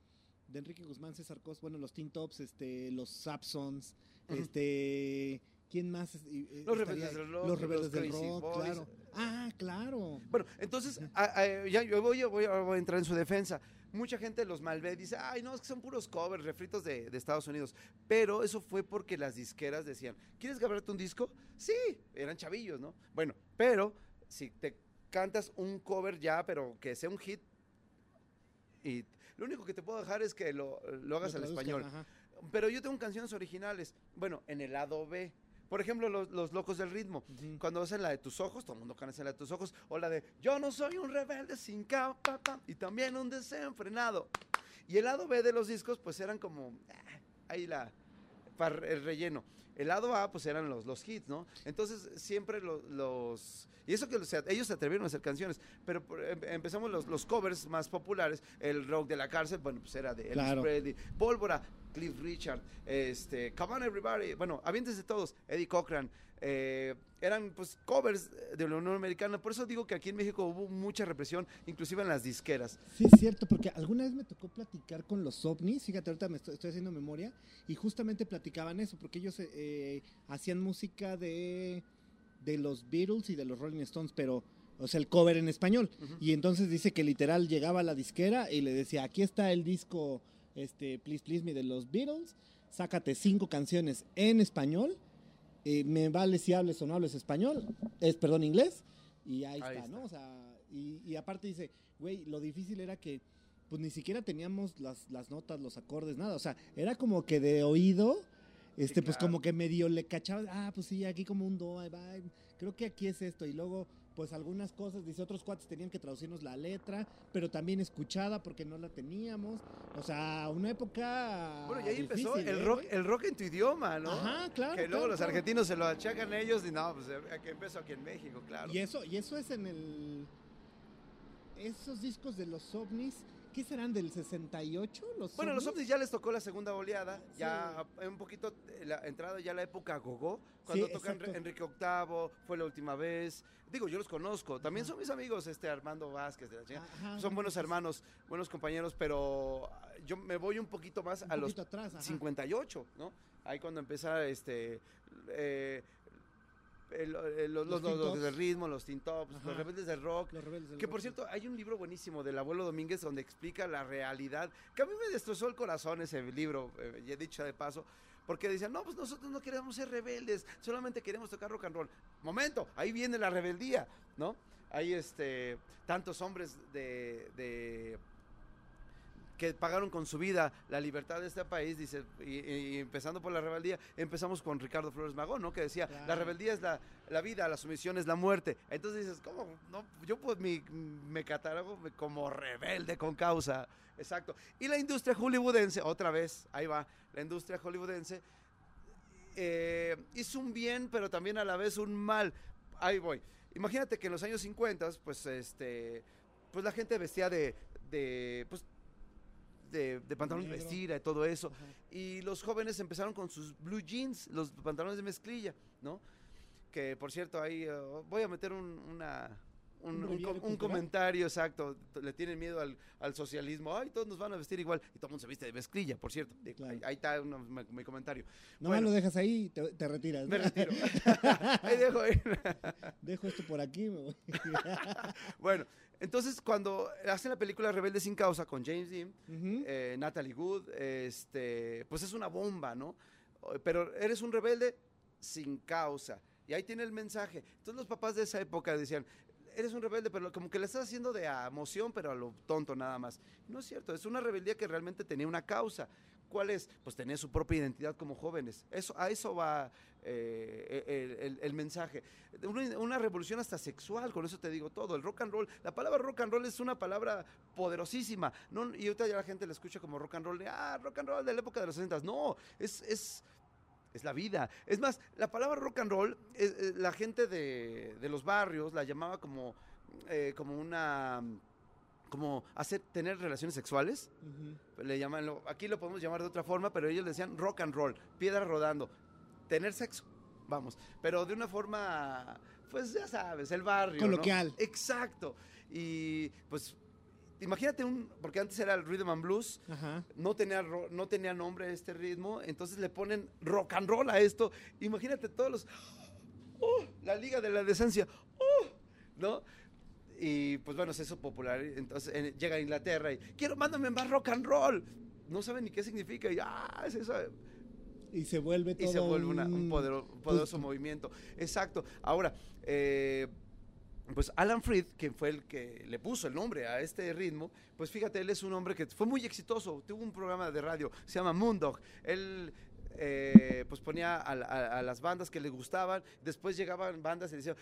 de Enrique Guzmán, César Cos, bueno, los Teen Tops, este, los Sapsons, este, ¿quién más? eh, Los Rebeldes del Rock, Los Rebeldes los del Crazy Rock, Boys. claro. Ah, claro. Bueno, entonces, a- a- ya yo voy, voy, a- voy a entrar en su defensa. Mucha gente los malve y dice, ay, no, es que son puros covers, refritos de, de Estados Unidos. Pero eso fue porque las disqueras decían, ¿quieres grabarte un disco? Sí, eran chavillos, ¿no? Bueno, pero si te cantas un cover ya, pero que sea un hit, y lo único que te puedo dejar es que lo, lo hagas Lo al español. ajá. Pero yo tengo canciones originales. Bueno, en el lado B. Por ejemplo, los, los Locos del Ritmo. Cuando hacen la de tus ojos, todo el mundo canta la de tus ojos. O la de Yo no soy un rebelde sin capa y también un desenfrenado. Y el lado B de los discos, pues eran como ah, ahí la para el relleno. El lado A, pues eran los, los hits, ¿no? Entonces, siempre lo- los. Y eso que sea, ellos se atrevieron a hacer canciones, pero por- em- empezamos los, los covers más populares. El rock de la cárcel, bueno, pues era de Elvis Claro. Presley, Pólvora, Cliff Richard, este, Come on Everybody, bueno, avientes de todos, Eddie Cochran, eh, eran pues covers de la Unión Americana, por eso digo que aquí en México hubo mucha represión, inclusive en las disqueras. Sí, es cierto, porque alguna vez me tocó platicar con los ovnis, fíjate, ahorita me estoy, estoy haciendo memoria, y justamente platicaban eso, porque ellos eh, hacían música de, de los Beatles y de los Rolling Stones, pero, o sea, el cover en español. Ujú. Y entonces dice que literal llegaba a la disquera y le decía, aquí está el disco este, Please Please Me de los Beatles, sácate cinco canciones en español, eh, me vale si hables o no hables español, es, perdón, inglés, y ahí, Ahí está, está. ¿no? O sea, y, y aparte dice, güey, lo difícil era que pues ni siquiera teníamos las, las notas, los acordes, nada, o sea, era como que de oído, este, pues claro. como que medio le cachaba, ah, pues sí, aquí como un do, ahí va, creo que aquí es esto, y luego pues algunas cosas, dice, otros cuates tenían que traducirnos la letra, pero también escuchada porque no la teníamos. O sea, una época. Bueno, y ahí empezó el ¿eh, rock, el rock en tu idioma, ¿no? Ajá, claro. que luego claro, los claro. argentinos se lo achacan a ellos y no, pues eh, que empezó aquí en México, claro. Y eso, y eso es en el. Esos discos de los ovnis, ¿qué serán del 68? Los Bueno, los ovnis ya les tocó la segunda oleada, ya un poquito eh, la entrada ya la época gogó, cuando Sí, tocan exacto. Enrique VIII, fue la última vez. Digo, yo los conozco, también Ajá. son mis amigos, este Armando Vázquez de la. Ajá, Son buenos hermanos, buenos compañeros, pero ah, yo me voy un poquito más Un a los poquito atrás, ajá. 58, ¿no? Ahí cuando empieza este eh, el- el- los, Los los, los del ritmo, los teen tops, Ajá. los rebeldes del rock. Los rebeldes del Que rock, por cierto, hay un libro buenísimo del abuelo Domínguez donde explica la realidad, que a mí me destrozó el corazón ese libro, eh, ya he dicho de paso, porque decían, no, pues nosotros no queremos ser rebeldes, solamente queremos tocar rock and roll. Momento, ahí viene la rebeldía, ¿no? Hay este, tantos hombres de, de- que pagaron con su vida la libertad de este país, dice, y, y empezando por la rebeldía, empezamos con Ricardo Flores Magón, ¿no? Que decía, la rebeldía es la, la vida, la sumisión es la muerte. Entonces dices, ¿cómo? No, yo pues mi, me catalogo como rebelde con causa. Exacto. Y la industria hollywoodense, otra vez, ahí va, la industria hollywoodense eh, hizo un bien, pero también a la vez un mal. Ahí voy. Imagínate que en los años 50, pues, este, pues la gente vestía de, de, pues, de, de pantalones de vestir y todo eso. Ajá. Y los jóvenes empezaron con sus blue jeans, los pantalones de mezclilla, ¿no? Que por cierto, ahí eh, voy a meter un, una, un, comentario exacto. Le tienen miedo al, al socialismo. Ay, todos nos van a vestir igual. Y todo el mundo se viste de mezclilla, por cierto. Claro. Ahí, ahí está uno- mi, mi comentario. Nomás Bueno. lo dejas ahí y te, te retiras. Me retiro. ahí dejo. Dejo esto por aquí. Bueno, entonces cuando hacen la película Rebelde sin causa con James Dean, eh, Natalie Wood, este, pues es una bomba, ¿no? O- Pero eres un rebelde sin causa. Y ahí tiene el mensaje. Entonces los papás de esa época decían, eres un rebelde, pero como que le estás haciendo de emoción, pero a lo tonto nada más. No es cierto, es una rebeldía que realmente tenía una causa. ¿Cuál es? Pues tener su propia identidad como jóvenes. Eso, a eso va eh, el, el- mensaje. Una, revolución hasta sexual, con eso te digo todo. El rock and roll, la palabra rock and roll es una palabra poderosísima. No, y ahorita ya la gente la escucha como rock and roll. de, Ah, rock and roll de la época de los 60. No, es, es, es la vida. Es más, la palabra rock and roll, eh, eh, la gente de, de los barrios la llamaba como, como una como hacer tener relaciones sexuales le llaman lo- aquí lo podemos llamar de otra forma pero ellos le decían rock and roll piedra rodando tener sexo vamos pero de una forma pues ya sabes el barrio ¿no? Coloquial. exacto y pues imagínate un porque antes era el rhythm and blues Ajá. no tenía, no tenía nombre este ritmo, entonces le ponen rock and roll a esto. Imagínate todos los... ¡Oh! la Liga de la Decencia. ¡Oh! ¿No? Y pues bueno, se hizo popular. Entonces en- llega a Inglaterra y quiero, mándame más rock and roll. No saben ni qué significa. Y, ah, es eso. Y se vuelve Y todo se vuelve una- un un- podero- poderoso movimiento. Exacto. Ahora, eh, pues Alan Freed, que fue el que le puso el nombre a este ritmo, pues fíjate, él es un hombre que fue muy exitoso. Tuvo un programa de radio, se llama Moondog. Él eh, pues ponía a, la- a- a las bandas que le gustaban. Después llegaban bandas y decían,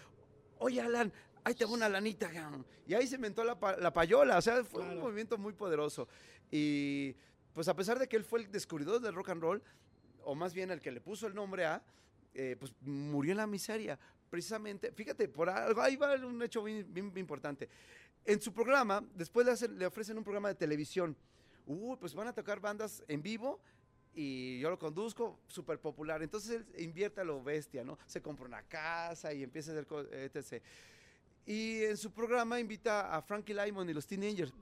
oye Alan, ahí te va una lanita. cabrón". Y ahí se inventó la, pa- la payola. O sea, fue un Claro. movimiento muy poderoso. Y pues a pesar de que él fue el descubridor del rock and roll, o más bien el que le puso el nombre a, eh, pues murió en la miseria. Precisamente, fíjate, por algo, ahí va un hecho bien, bien importante. En su programa, después le, hacen- le ofrecen un programa de televisión. Uh, pues van a tocar bandas en vivo y yo lo conduzco, súper popular. Entonces él invierte a lo bestia, ¿no? Se compra una casa y empieza a hacer etc. Y en su programa invita a Frankie Lymon y los Teenagers.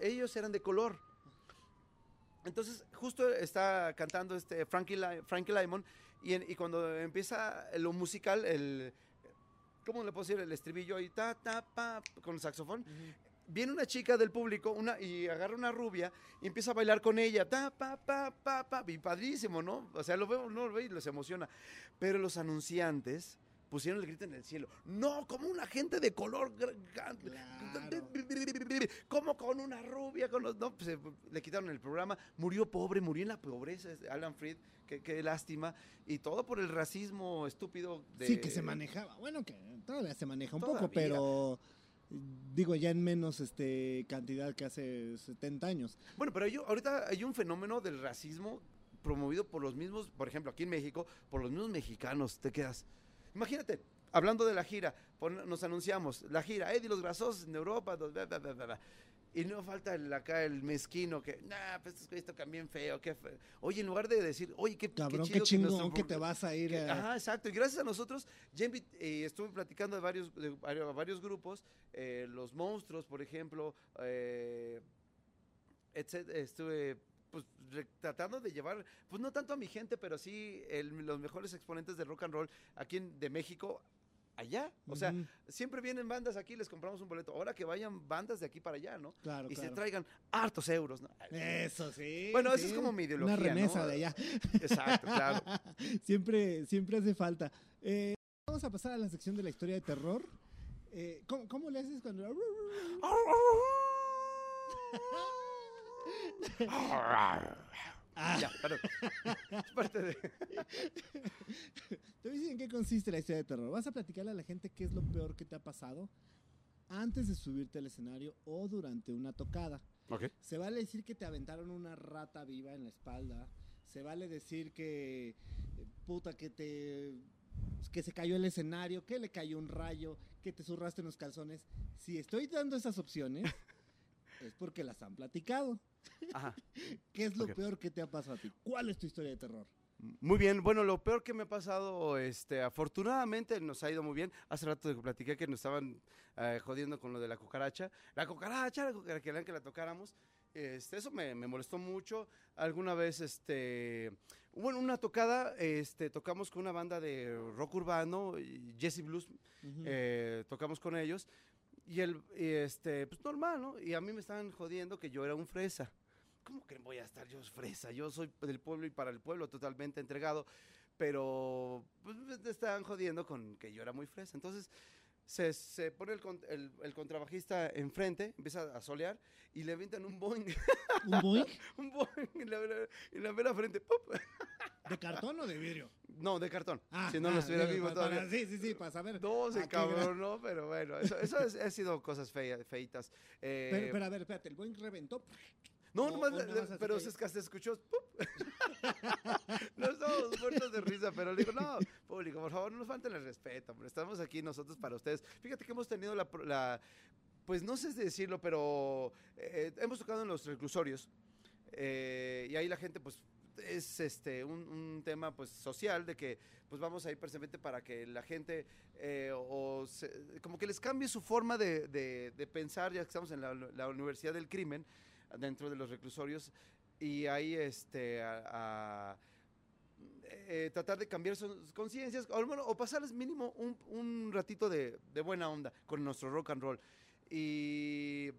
Ellos eran de color. Entonces, justo está cantando este Frankie, Ly- Frankie Lymon y, en- y cuando empieza lo musical, el... ¿Cómo le puedo decir? El estribillo ahí, ta, ta, pa, con el saxofón. ujú. viene una chica del público una, y agarra una rubia y empieza a bailar con ella. Ta, pa, pa, pa, pa, y padrísimo, ¿no? O sea, lo veo, no lo ve y les emociona. Pero los anunciantes pusieron el grito en el cielo. No, como una gente de color. Claro. Como con una rubia. Con los, no, pues, le quitaron el programa. Murió pobre, murió en la pobreza. Alan Freed, qué, qué lástima. Y todo por el racismo estúpido. De, Sí, que se manejaba. Bueno, que todavía se maneja un poco, pero digo ya en menos este cantidad que hace 70 años. Bueno, pero hay, ahorita hay un fenómeno del racismo promovido por los mismos, por ejemplo, aquí en México, por los mismos mexicanos. Te quedas. Imagínate, hablando de la gira, nos anunciamos, la gira, Eddie los grasosos en Europa, dos, bla, bla, bla, bla, bla". Y no falta el, acá el mezquino que, nah, pues estos tocan bien feo, qué feo. Oye, en lugar de decir, oye, qué, Cabrón, qué, chido chingón nuestro que te vas a ir que-. Ajá, exacto. Y gracias a nosotros, invi- eh, estuve platicando de varios, de varios, varios grupos, eh, Los Monstruos, por ejemplo, eh, etcétera, estuve pues, tratando de llevar, pues no tanto a mi gente, pero sí el- los mejores exponentes del rock and roll aquí en- de México allá. O sea, siempre vienen bandas aquí, les compramos un boleto. Ahora que vayan bandas de aquí para allá, ¿no? claro, y se traigan hartos euros, ¿no? Eso sí. Bueno, esa sí. es como mi ideología, Una remesa ¿no? de allá. Exacto, claro. siempre, siempre hace falta. Eh, vamos a pasar a la sección de la historia de terror. Eh, ¿cómo, cómo le haces cuando.? Ah, ya, perdón. Es parte de... Te voy a decir en qué consiste la historia de terror. Vas a platicarle a la gente qué es lo peor que te ha pasado antes de subirte al escenario o durante una tocada. Se vale decir que te aventaron una rata viva en la espalda. Se vale decir que, eh, puta, que te. que se cayó el escenario, que le cayó un rayo, que te zurraste en los calzones. Si estoy dando esas opciones, es porque las han platicado. Ajá. ¿Qué es lo Ok. peor que te ha pasado a ti? ¿Cuál es tu historia de terror? Muy bien, bueno, lo peor que me ha pasado, este, afortunadamente nos ha ido muy bien. Hace rato que platiqué que nos estaban eh, jodiendo con lo de la cucaracha. La cucaracha, la cucaracha, querían que la tocáramos. Este, eso me, me molestó mucho. Alguna vez, este, bueno, una tocada, este, tocamos con una banda de rock urbano, Jesse Blues, Ujú. eh, tocamos con ellos. Y el, y este, pues normal, ¿no? Y a mí me estaban jodiendo que yo era un fresa. ¿Cómo que voy a estar yo fresa? Yo soy del pueblo y para el pueblo, totalmente entregado. Pero pues, me estaban jodiendo con que yo era muy fresa. Entonces se, se pone el, el- el contrabajista enfrente, empieza a solear y le avientan un boing, ¿Un boing? un boing en la, en la vera frente. ¡pup! ¿De cartón o de vidrio? No, de cartón. Ah, si no ah, lo estuviera vivo pa- todavía. para- sí, sí, sí, para saber. No, se a qué gra- cabrón, no, pero bueno, eso, eso es- ha sido cosas fea- feitas. Eh, Pero, pero a ver, espérate, el boing reventó. No, O- nomás, o le- le- pero se, escuchó. Nos estamos muertos de risa, pero le digo, no, público, por favor, no nos falten el respeto, hombre. Estamos aquí nosotros para ustedes. Fíjate que hemos tenido la- pues no sé si decirlo, pero eh, hemos tocado en los reclusorios. eh, y ahí la gente, pues. Es este un, un tema pues social de que pues vamos a ir precisamente para que la gente eh, o se- como que les cambie su forma de, de- pensar ya que estamos en la, universidad del crimen dentro de los reclusorios y ahí este a, eh, tratar de cambiar sus conciencias o, bueno, o pasarles mínimo un, un ratito de, de buena onda con nuestro rock and roll. Y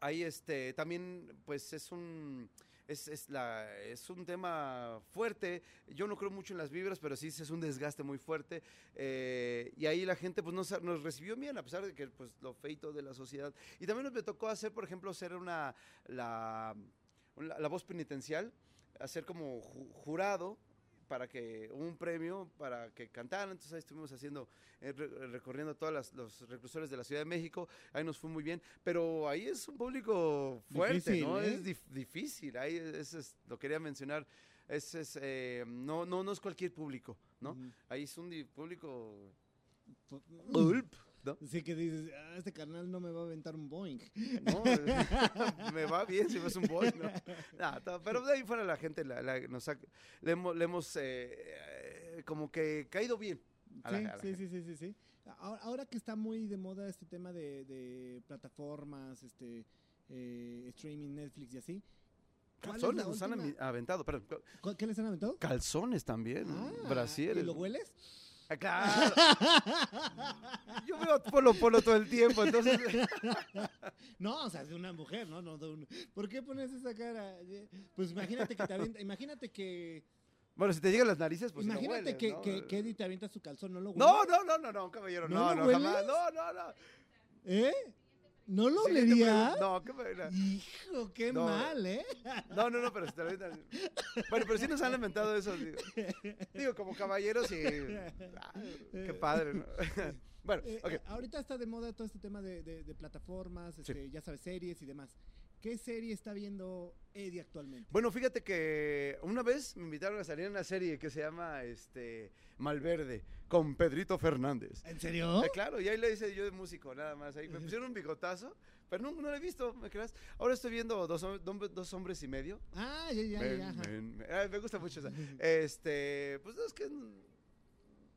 ahí este también pues es un es, es, la, es un tema fuerte. Yo no creo mucho en las vibras, pero sí es un desgaste muy fuerte. eh, y ahí la gente pues nos, nos recibió bien, a pesar de que pues lo feito de la sociedad. Y también nos me tocó hacer, por ejemplo, ser una la, voz penitencial, hacer como ju- jurado para que un premio para que cantaran. Entonces ahí estuvimos haciendo, eh, re- recorriendo todos los reclusores de la Ciudad de México. Ahí nos fue muy bien. Pero ahí es un público fuerte, Difícil, ¿no? ¿eh? Es dif- difícil. Ahí es, es- lo quería mencionar. Es, es, eh, no, no, no es cualquier público, ¿no? Ujú. Ahí es un público. Pu- Ulp, ¿no? Sí que dices, "Ah, este carnal no me va a aventar un Boeing. No, me va bien si ves un boy, ¿no? Pero de ahí fuera la gente la- la- nos ha- le hemos, le hemos, eh, eh, como que caído bien. a la- Sí, a sí, sí, sí, sí, sí. Ahora, ahora que está muy de moda este tema de, de plataformas, este eh, streaming, Netflix y así. ¿cuál es Calzones nos han aventado, perdón. ¿Cuál- ¿Qué les han aventado? Calzones también, Ah, ¿Y brasieres. lo hueles? Ah, claro. Yo veo Polo Polo todo el tiempo, entonces. No, o sea, de una mujer, ¿no? no de un- ¿Por qué pones esa cara? Pues imagínate que te avienta, imagínate que, Bueno, si te llegan las narices, pues. imagínate hueles, que, ¿no? que, que Eddie te avienta su calzón, ¿no lo No, hueles? no, no, no, no, caballero, ¿No no, no, jamás. No, no, no. ¿Eh? ¿No lo pregunta. No, qué pena. Hijo, qué No. mal, ¿eh? No, no, no, pero si te lo Bueno, pero sí nos han inventado eso. Digo, Digo, como caballeros y. ah, qué padre, ¿no? Bueno, Eh, ok. eh, ahorita está de moda todo este tema de, de- de plataformas, este, ya sabes, series y demás. ¿Qué serie está viendo Eddie actualmente? Bueno, fíjate que una vez me invitaron a salir en una serie que se llama este Malverde con Pedrito Fernández. ¿En serio? Eh, claro, y ahí le hice yo de músico, nada más. Ahí me pusieron un bigotazo, pero no, no lo he visto, ¿me creas? Ahora estoy viendo dos, dos hombres y medio. Ah, ya, ya, me, ya. ajá. me- me- ah, me gusta mucho esa. Este, pues no, es que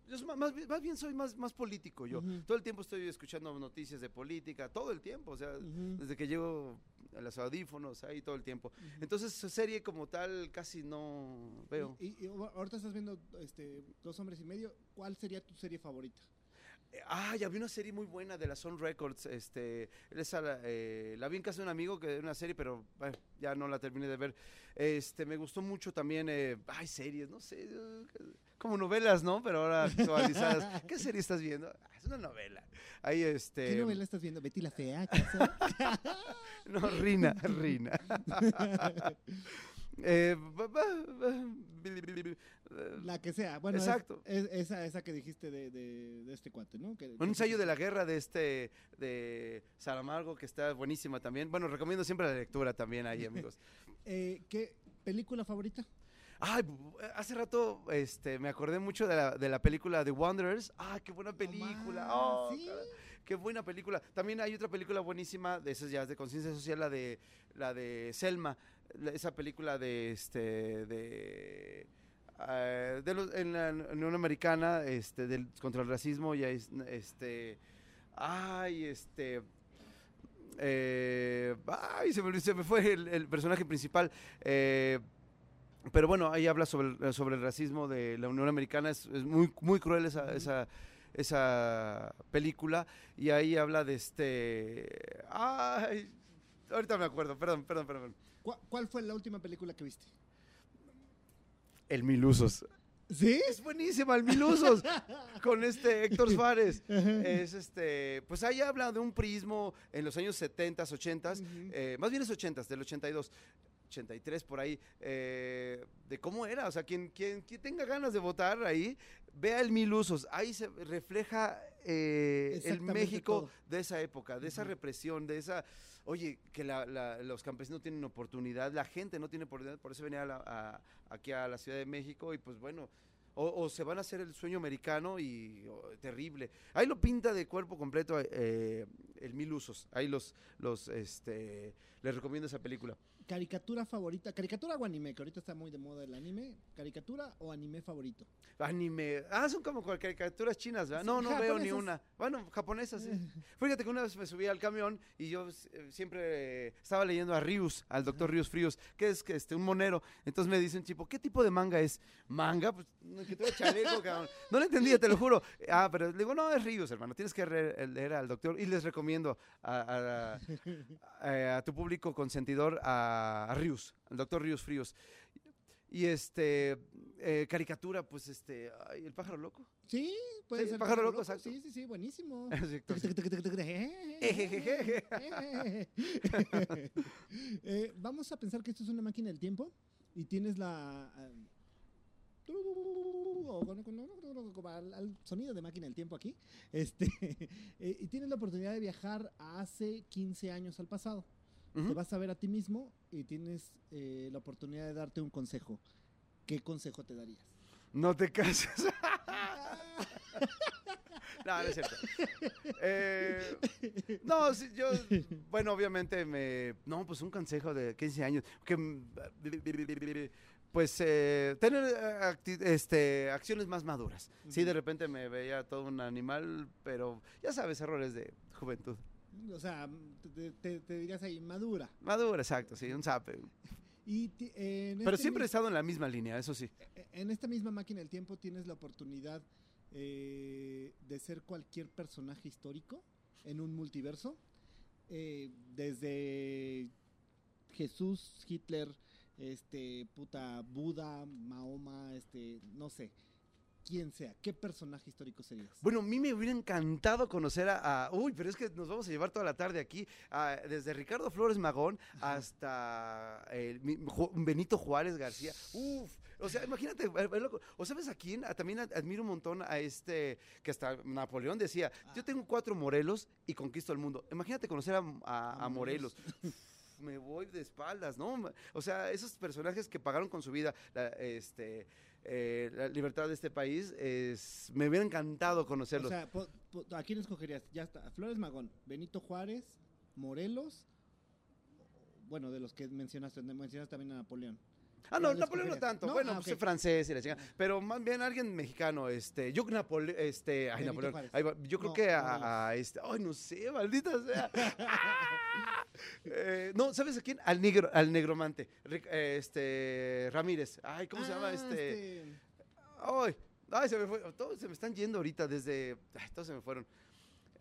yo más, más bien soy más, más político yo. Todo el tiempo estoy escuchando noticias de política, todo el tiempo, o sea, desde que llego los audífonos, ahí todo el tiempo. Entonces, serie como tal casi no veo. Y, y- y ahorita estás viendo este, Dos Hombres y Medio. ¿Cuál sería tu serie favorita? Ah, ya vi una serie muy buena de la Sun Records. Este, esa eh, la vi en casa de un amigo que era una serie, pero bueno, ya no la terminé de ver. Este, me gustó mucho también. Eh, ay, series, no sé, como novelas, ¿no? Pero ahora actualizadas. ¿Qué serie estás viendo? Ah, es una novela. Ahí, este. ¿Qué novela estás viendo? ¿Betty la Fea? No, Rina, Rina. Eh, La que sea. Bueno, Exacto. es- esa, esa que dijiste de, de- de este cuate, ¿no? Que- Un que- ensayo de la guerra de este, de Saramago, que está buenísima también. Bueno, recomiendo siempre la lectura también ahí, amigos. Eh, ¿Qué película favorita? Ay, bu- hace rato este, me acordé mucho de la, de la película The Wanderers. Ah, qué buena película. Oh, sí. qué buena película. También hay otra película buenísima, de esas ya de conciencia social, la de, la de Selma. La- esa película de, este, de... eh, de los- en la Unión Americana este, del, contra el racismo y es- este ay este eh, ay se me, se me fue el, el personaje principal eh, pero bueno, ahí habla sobre el, sobre el racismo de la Unión Americana. Es, es muy, muy cruel esa, esa, esa película. Y ahí habla de este. Ay, ahorita me acuerdo, perdón, perdón, perdón. ¿Cuál, cuál fue la última película que viste? El Milusos. ¿Sí? Es buenísima, el Milusos. con este Héctor Suárez. Es este. Pues ahí habla de un prismo en los años 70, 80. Ujú. eh, más bien es 80, del 82, 83 por ahí, eh, de cómo era. O sea, quien, quien, quien tenga ganas de votar ahí, vea el Mil Usos. Ahí se refleja eh, el México todo. de esa época, de esa represión, de esa. Oye, que la- la- los campesinos tienen oportunidad, la gente no tiene oportunidad, por eso venía a la- a- aquí a la Ciudad de México y pues bueno. O, o se van a hacer el sueño americano y oh, terrible. Ahí lo pinta de cuerpo completo eh, el Mil Usos. Ahí los, los, este, les recomiendo esa película. ¿Caricatura favorita? ¿Caricatura o anime? Que ahorita está muy de moda el anime. ¿Caricatura o anime favorito? Anime. Ah, son como caricaturas chinas, ¿verdad? Sí, No, no veo ni una. Bueno, japonesas, sí. Fíjate que una vez me subí al camión y yo eh, siempre eh, estaba leyendo a Rius, al doctor Rius Fríos, que es que este, un monero. Entonces me dice un tipo, ¿qué tipo de manga es? ¿Manga? Pues no, que chaleco, cabrón. No lo entendía, te lo juro. Ah, pero le digo, no, es Rius, hermano. Tienes que leer al doctor. Y les recomiendo a, a- a- a tu público consentidor a, a Rius, al doctor Rius Fríos. Y este, eh, caricatura, pues este, ay, el pájaro loco. Sí, puede Sí, ser. Pájaro Loco, exacto. Sí, sí, sí, buenísimo. Eh, vamos a pensar que esto es una máquina del tiempo y tienes la al, al sonido de máquina del tiempo aquí este eh, y tienes la oportunidad de viajar hace 15 años al pasado te vas a ver a ti mismo y tienes eh, la oportunidad de darte un consejo ¿qué consejo te darías? No te cases. no, no es cierto. Eh, no, sí, yo, bueno, obviamente me, no, pues un consejo de 15 años, que, pues, eh, tener eh, este, acciones más maduras. Sí, de repente me veía todo un animal, pero ya sabes, errores de juventud. O sea te, te- te dirías ahí madura Madura, exacto, sí, un zape. y Pero este siempre he estado en la misma línea, eso sí. en esta misma máquina del tiempo tienes la oportunidad eh, de ser cualquier personaje histórico en un multiverso. Eh, desde Jesús, Hitler, este, puta, Buda, Mahoma, este, no sé. Quien sea, ¿qué personaje histórico serías? Bueno, a mí me hubiera encantado conocer a, a- Uy, pero es que nos vamos a llevar toda la tarde aquí. a- desde Ricardo Flores Magón hasta el Ju- Benito Juárez García. Uf, o sea, imagínate, eh, eh, o sabes a quién, A- también ad- admiro un montón a este, que hasta Napoleón decía, yo tengo cuatro Morelos y conquisto el mundo. Imagínate conocer a, a- a Morelos. me voy de espaldas, ¿no? O sea, esos personajes que pagaron con su vida la, este, eh, la libertad de este país, es, me hubiera encantado O conocerlos. sea, po- po- ¿a quién escogerías? Ya está, Flores Magón, Benito Juárez, Morelos, bueno, de los que mencionaste, mencionaste también a Napoleón. Ah, no, ¿cuál Napoleón no tanto. No, bueno, ah, pues francés y la chingada. Pero más bien alguien mexicano, este, yo Napoleón, este, ay, Napoleón, yo creo No, que a, a este, ay, no sé, maldita sea. Eh, no, ¿sabes a quién? Al negro, al negromante, eh, este, Ramírez. Ay, ¿cómo se llama Ah, este? Ay, ay, se me fue. Todos se me están yendo ahorita desde. Ay, todos se me fueron.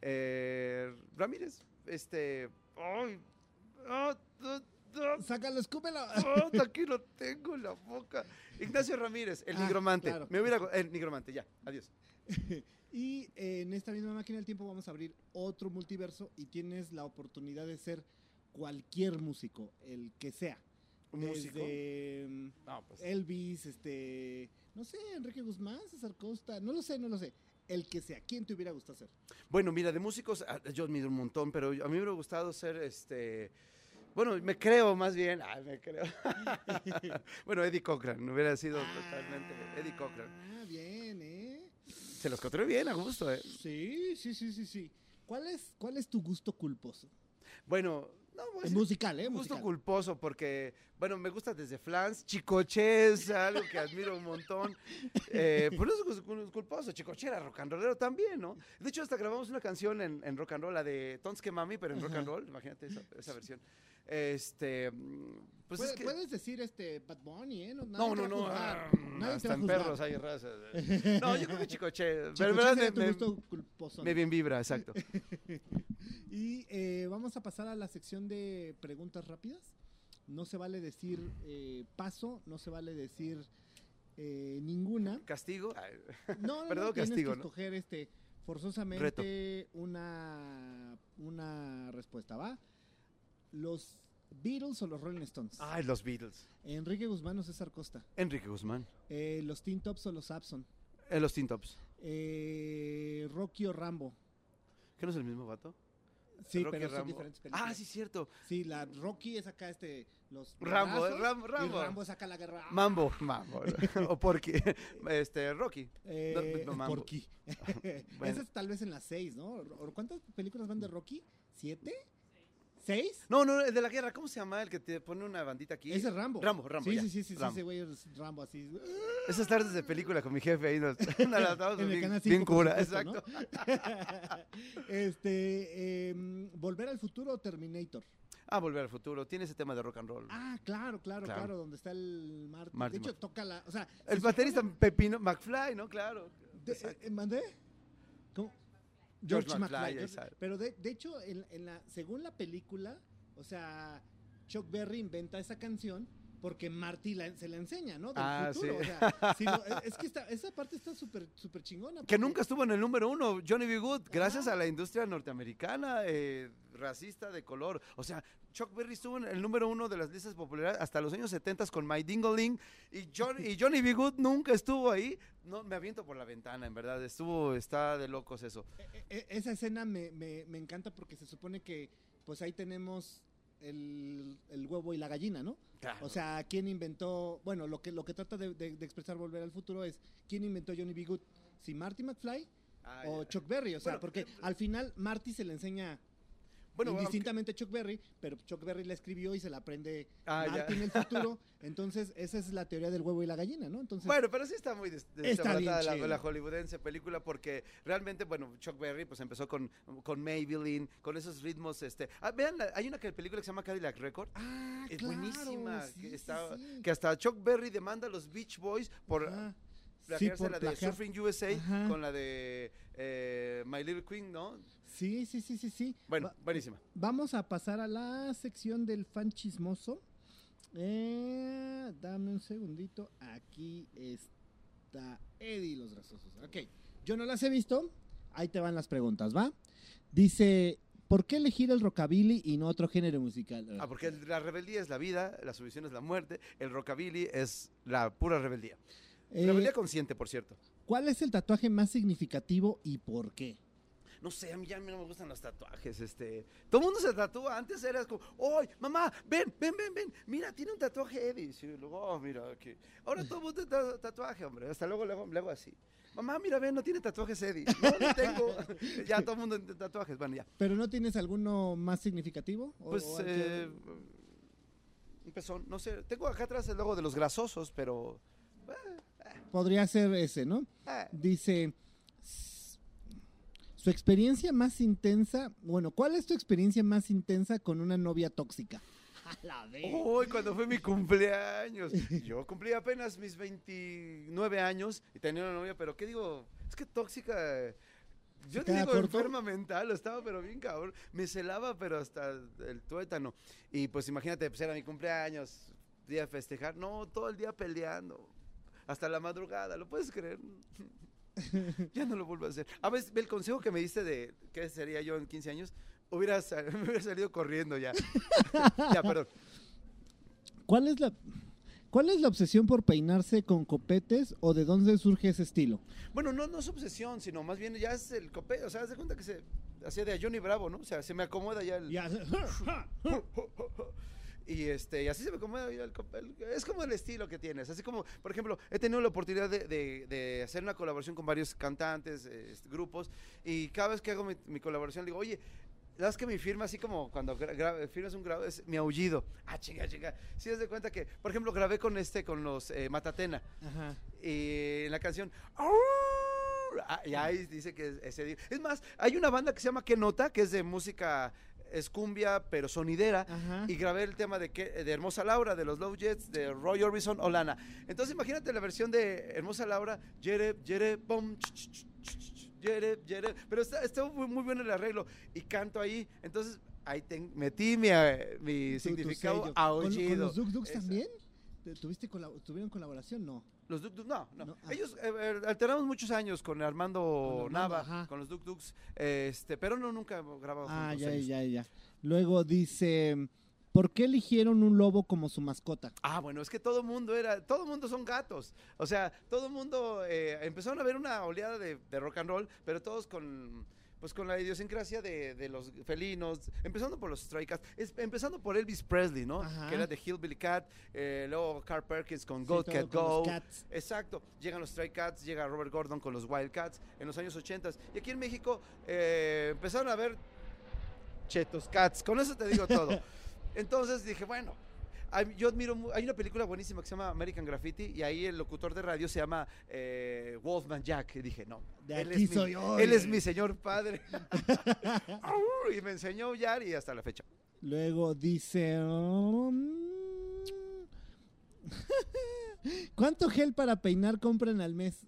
Eh, Ramírez, este. Ay, ah, ah, Sácalo, escúpelo. ah, aquí lo tengo en la boca. Ignacio Ramírez, el Ah, nigromante. claro. Me hubiera. El nigromante, ya, adiós. Y eh, en esta misma máquina del tiempo vamos a abrir otro multiverso y tienes la oportunidad de ser cualquier músico, el que sea. Músico. Desde No, pues. Elvis, este, no sé, Enrique Guzmán, César Costa, no lo sé, no lo sé. El que sea, ¿quién te hubiera gustado ser? Bueno, mira, de músicos, ah, yo admiro un montón, pero a mí me hubiera gustado ser este. Bueno, me creo más bien. Ay, me creo. bueno, Eddie Cochran, hubiera sido totalmente. Eddie Cochran. Ah, bien, ¿eh? Se los encontré bien, a gusto, ¿eh? Sí, sí, sí, sí, sí. ¿Cuál es, cuál es tu gusto culposo? Bueno, no, voy a Es musical, ¿eh? un gusto Musical. culposo porque, bueno, me gusta desde Flans, Chicoche es algo que admiro un montón. Eh, por eso es cul- culposo, Chicoche era rock and rollero también, ¿no? De hecho, hasta grabamos una canción en, en rock and roll, la de Tons que Mami, pero en rock and roll, imagínate esa, esa versión. Este, pues es que... Puedes decir este Bad Bunny, ¿eh? No, no, no. juzgar. ah, hasta en perros hay razas. No, yo creo que Chicoche. pero Chicoche verdad me, me- culposo. me bien vibra, exacto. Y eh, vamos a pasar a la sección de preguntas rápidas. No se vale decir eh, paso, no se vale decir eh, ninguna. Castigo. No, no, Perdón, no, tienes castigo, que ¿no? escoger este forzosamente una una respuesta, ¿va? Los Beatles o los Rolling Stones. Ay, los Beatles. Enrique Guzmán o César Costa. Enrique Guzmán. Eh, los Teen Tops o los Abson. Eh, los Teen Tops. Eh, Rocky o Rambo. ¿Qué no es el mismo vato? Sí, Rocky pero son Rambo. diferentes películas. Ah, sí, cierto. Sí, la Rocky es acá este los Rambo, balazos, Ram- y Rambo. Rambo es acá la guerra. Mambo, Mambo. o Porky. Este, Rocky. Eh, No, no, Mambo. Porky. Bueno. Esa es tal vez en las seis, ¿no? ¿O ¿Cuántas películas van de Rocky? ¿Siete? ¿Seis? No, no, el de la guerra, ¿cómo se llama? El que te pone una bandita aquí. Ese es Rambo. Rambo, Rambo, Sí, ya. sí, sí, sí, Rambo. ese güey es Rambo así. Esas tardes de película con mi jefe ahí nos, nos En el bien, canal bien cinco, por cura, supuesto, ¿no? exacto. este, em, ¿Volver al futuro o Terminator? Ah, Volver al Futuro, tiene ese tema de rock and roll. Ah, claro, claro, claro, Claro. donde está el Marty. Marty de hecho, toca la, o sea, el baterista Pepino McFly, ¿no? Claro. de- eh, ¿Mandé? ¿Cómo? George George, McFly. George- pero de, de hecho, en, en la, según la película, o sea, Chuck Berry inventa esa canción porque Marty la- se la enseña, ¿no? Del Ah, futuro. sí. O sea, es- que esta- esa parte está súper súper chingona. Que nunca estuvo en el número uno, Johnny B. Good, gracias Ajá. a la industria norteamericana, eh, racista de color. O sea, Chuck Berry estuvo en el número uno de las listas populares hasta los años 70 con My Dingaling y, John, y Johnny B. Good nunca estuvo ahí. No, me aviento por la ventana, en verdad. Estuvo, está de locos eso. E- e- esa escena me, me- me encanta porque se supone que pues ahí tenemos el, el huevo y la gallina, ¿no? Claro. O sea, ¿quién inventó? Bueno, lo que, lo que trata de, de- de expresar Volver al Futuro es ¿quién inventó Johnny B. Good? ¿Si Marty McFly Ah, o. Chuck Berry? O sea, Bueno, porque eh, al final Marty se le enseña Bueno, indistintamente Chuck Berry, pero Chuck Berry la escribió y se la aprende Ah, en el futuro. Entonces, esa es la teoría del huevo y la gallina, ¿no? Entonces, Bueno, pero sí está muy des- Está la, hollywoodense película porque realmente, bueno, Chuck Berry pues empezó con, con Maybelline, con esos ritmos, este... Ah, vean, la- hay una que- película que se llama Cadillac Record, ah, es claro, buenísima, sí, que, sí, está- sí. que hasta Chuck Berry demanda a los Beach Boys por... Ajá. Plagiarse por la de plagiar. Surfing USA Ajá. con la de eh, My Little Queen, ¿no? Sí, sí, sí, sí, sí. Bueno, Va- buenísima. Vamos a pasar a la sección del fan chismoso. Eh, dame un segundito. Aquí está Eddie los grasosos. Ok, yo no las he visto. Ahí te van las preguntas, ¿va? Dice, ¿por qué elegir el rockabilly y no otro género musical? Ah, porque la rebeldía es la vida, la sumisión es la muerte, el rockabilly es la pura rebeldía. Eh, rebeldía consciente, por cierto. ¿Cuál es el tatuaje más significativo y por qué? No sé, a mí ya no me gustan los tatuajes, este. Todo el mundo se tatúa. Antes era como, ¡ay, mamá! Ven, ven, ven, ven. Mira, tiene un tatuaje Eddie. Y luego, oh, mira, aquí. Ahora todo el mundo tiene tatuaje, hombre. Hasta luego le hago, le hago así. Mamá, mira, ven, no tiene tatuajes Eddie. No, no tengo. ya todo el mundo tiene tatuajes. Bueno, ya. ¿Pero no tienes alguno más significativo? ¿O- Pues, o eh, un pezón, no sé. Tengo acá atrás el logo de los grasosos, pero. Podría ser ese, ¿no? eh, Dice, "S- su experiencia más intensa, bueno, ¿cuál es tu experiencia más intensa con una novia tóxica? A la vez. Uy, cuando fue mi cumpleaños. Yo cumplí apenas mis 29 años y tenía una novia, pero ¿qué digo? Es que tóxica. Yo ¿Se te digo corto? enferma mental, estaba pero bien cabrón. Me celaba, pero hasta el tuétano. Y pues imagínate, pues era mi cumpleaños, día de festejar. No, todo el día peleando. Hasta la madrugada, ¿lo puedes creer? ya no lo vuelvo a hacer. A ver, el consejo que me diste de qué sería yo en 15 años, hubiera, me hubiera salido corriendo ya. ya, perdón. ¿Cuál es la cuál es la obsesión por peinarse con copetes o de dónde surge ese estilo? Bueno, no, no es obsesión, sino más bien ya es el copete. O sea, haz de cuenta que se hacía de a Johnny Bravo, ¿no? O sea, se me acomoda ya el. Ya, Y este, y así se me ya el. Es como el estilo que tienes. Así como, por ejemplo, he tenido la oportunidad de, de- de hacer una colaboración con varios cantantes, grupos. Y cada vez que hago mi, mi colaboración, digo, oye. ¿Sabes que mi firma, así como cuando firmas un grado, es mi aullido? Ah, chinga, chinga. Si das de cuenta que, por ejemplo, grabé con este, con los eh, Matatena. Ajá. y en la canción ah, y ahí dice que es ese es más hay una banda que se llama qué nota que es de música es cumbia pero sonidera Ajá. y grabé el tema de, que- de Hermosa Laura de los Low Jets de Roy Orbison Olana entonces imagínate la versión de Hermosa Laura yere yere bom yere yere pero está, está muy, muy bueno el arreglo y canto ahí entonces ahí ten- metí mi, eh, mi Tu- tu significado sello. ¿Con- aullido ¿Con, los Duk Duks también? ¿Tu- ¿Tuviste colab- ¿Tuvieron colaboración? No. Los Duk Duk, no, no. No, ah. Ellos eh, eh, alternamos muchos años con Armando, Con Armando, Nava, ajá. con los Duk Duks, este, pero no nunca grabamos Ah, ya, ellos. ya, ya. Luego dice, ¿por qué eligieron un lobo como su mascota? Ah, bueno, es que todo mundo era, todo mundo son gatos. O sea, todo mundo eh, empezaron a ver una oleada de, de rock and roll, pero todos con pues con la idiosincrasia de, de los felinos, empezando por los Stray Cats, es- empezando por Elvis Presley, ¿no? Ajá. Que era de Hillbilly Cat, eh, luego Carl Perkins con Sí, todo Cat Go, Cats. Exacto, llegan los Stray Cats, llega Robert Gordon con los Wildcats en los años 80 y aquí en México eh, empezaron a ver Chetos Cats, con eso te digo todo. Entonces dije, bueno, hay- yo admiro, hay una película buenísima que se llama American Graffiti y ahí el locutor de radio se llama eh, Wolfman Jack y dije, no, De él, aquí es, soy mi, él es mi señor padre. Y me enseñó a aullar y hasta la fecha. Luego dice... um, ¿Cuánto gel para peinar compran al mes?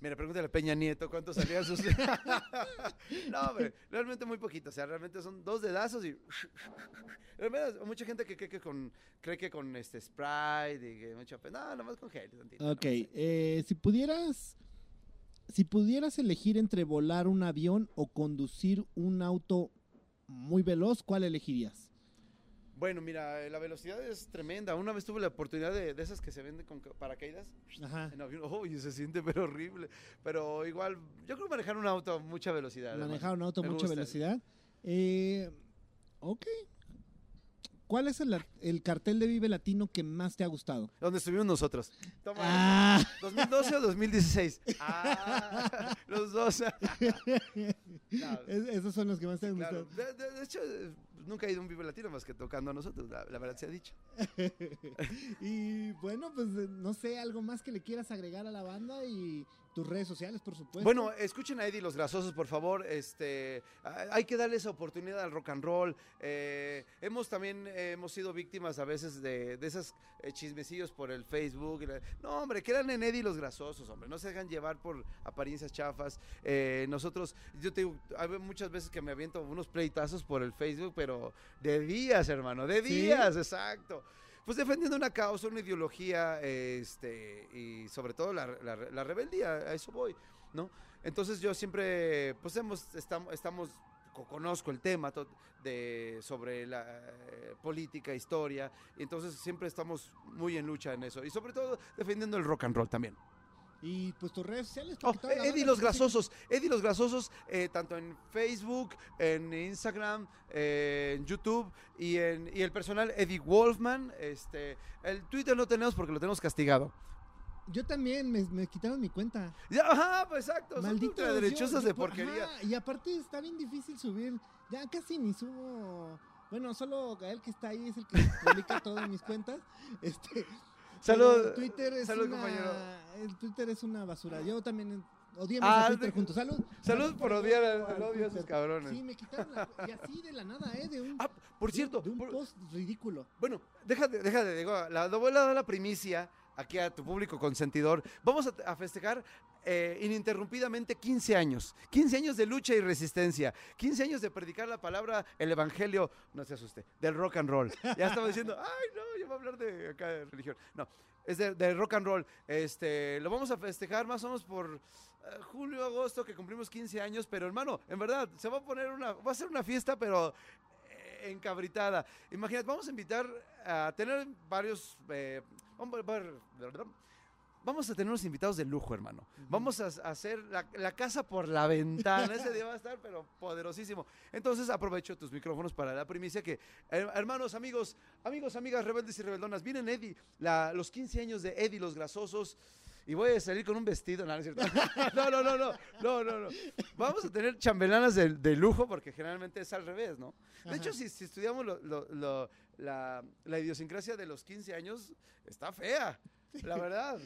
Mira, pregúntale a Peña Nieto cuánto salían sus. no, hombre, realmente muy poquito. O sea, realmente son dos dedazos y. Realmente mucha gente que cree que con, cree que con este Sprite y que mucha. No, nomás con gel. tantito, Ok, eh, si pudieras... Si pudieras elegir entre volar un avión o conducir un auto muy veloz, ¿cuál elegirías? Bueno, mira, eh, la velocidad es tremenda. Una vez tuve la oportunidad de, de esas que se venden con ca- paracaídas. Ajá. En avión. Uy, se siente pero horrible. Pero igual, yo creo manejar un auto a mucha velocidad. Manejar un auto a mucha gusta. velocidad. Eh, ok. ¿Cuál es el, ar- el cartel de Vive Latino que más te ha gustado? ¿Dónde estuvimos nosotros? Toma. Ah, ¿2012 o 2016? Ah, los dos. No, es- esos son los que más te han claro. gustado. De, de- de hecho, nunca he ido a un Vive Latino más que tocando a nosotros, la, la verdad se ha dicho. Y bueno, pues no sé, algo más que le quieras agregar a la banda y tus redes sociales, por supuesto. Bueno, escuchen a Eddie los Grasosos, por favor. Este, hay que darle esa oportunidad al rock and roll. Eh, hemos también eh, hemos sido víctimas a veces de, de esos eh, chismecillos por el Facebook. No, hombre, quedan en Eddie los Grasosos, hombre. No se dejan llevar por apariencias chafas. Eh, nosotros, yo te digo, hay muchas veces que me aviento unos pleitazos por el Facebook, pero de días, hermano, de ¿Sí? días, exacto. Pues defendiendo una causa, una ideología, este, y sobre todo la, la- la rebeldía, a eso voy, ¿no? Entonces yo siempre, pues hemos, estamos, estamos co- conozco el tema de, sobre la eh, política, historia, y entonces siempre estamos muy en lucha en eso, y sobre todo defendiendo el rock and roll también. Y pues tus redes sociales. Oh, Eddie los. Grasosos, Eddie los Grasosos, eh, tanto en Facebook, en Instagram, eh, en YouTube y en y el personal Eddie Wolfman. Este, el Twitter no tenemos porque lo tenemos castigado. Yo también me, me quitaron mi cuenta. Ya, ajá, pues exacto, ultraderechosas yo- de porquería. ajá, y aparte está bien difícil subir. Ya casi ni subo. Bueno, solo Gael que está ahí es el que publica todo en mis cuentas. Este. Salud, Twitter es salud, una, compañero. El Twitter es una basura. Yo también odiemos a Ah, Twitter de- juntos. Salud. Salud por odiar al odio a esos cabrones. Sí, me quitaron la- y así de la nada, ¿eh? De un, Ah, por cierto, de un por- post ridículo. Bueno, déjate, déjate, digo, la, la voy a dar la primicia aquí a tu público consentidor. Vamos a, a festejar eh, ininterrumpidamente 15 años. 15 años de lucha y resistencia. 15 años de predicar la palabra, el evangelio, no se asuste, del rock and roll. Ya estaba diciendo, ay, no, yo voy a hablar de acá de religión. No, es de, de rock and roll. Este, lo vamos a festejar más o menos por eh, julio, agosto, que cumplimos 15 años, pero hermano, en verdad, se va a poner una, va a ser una fiesta, pero eh, encabritada. Imagínate, vamos a invitar a tener varios, eh, vamos, a tener unos invitados de lujo, hermano. Vamos a, hacer la, la casa por la ventana. Ese día va a estar, pero poderosísimo. Entonces aprovecho tus micrófonos para la primicia que, eh, hermanos, amigos, amigos, amigas, rebeldes y rebeldonas, vienen Eddie, la- los 15 años de Eddie los Grasosos. Y voy a salir con un vestido, no, no es cierto. No, no, no, no, no, no, no. Vamos a tener chambelanas de, de lujo porque generalmente es al revés, ¿no? De Ajá. hecho, si, si estudiamos lo- lo- lo- la, la idiosincrasia de los 15 años, está fea, la verdad,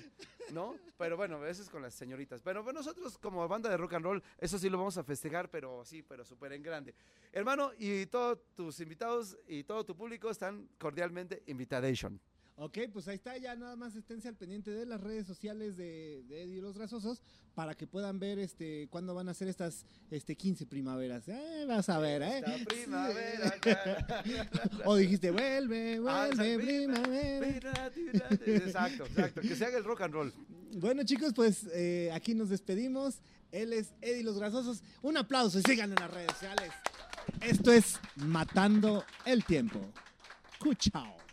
¿no? Pero bueno, a veces con las señoritas. Pero bueno, nosotros como banda de rock and roll, eso sí lo vamos a festejar, pero sí, pero súper en grande. Hermano, y todos tus invitados y todo tu público están cordialmente invitation. Ok, pues ahí está, ya nada más esténse al pendiente de las redes sociales de, de Eddie y los Grasosos para que puedan ver este cuándo van a ser estas este 15 primaveras. Eh, vas a ver, ¿eh? Esta primavera. O dijiste, vuelve, Ah, vuelve, exacto. primavera. Exacto, exacto. Que se haga el rock and roll. Bueno, chicos, pues eh, aquí nos despedimos. Él es Eddie los Grasosos. Un aplauso y sigan en las redes sociales. Esto es Matando el Tiempo. Cuchao.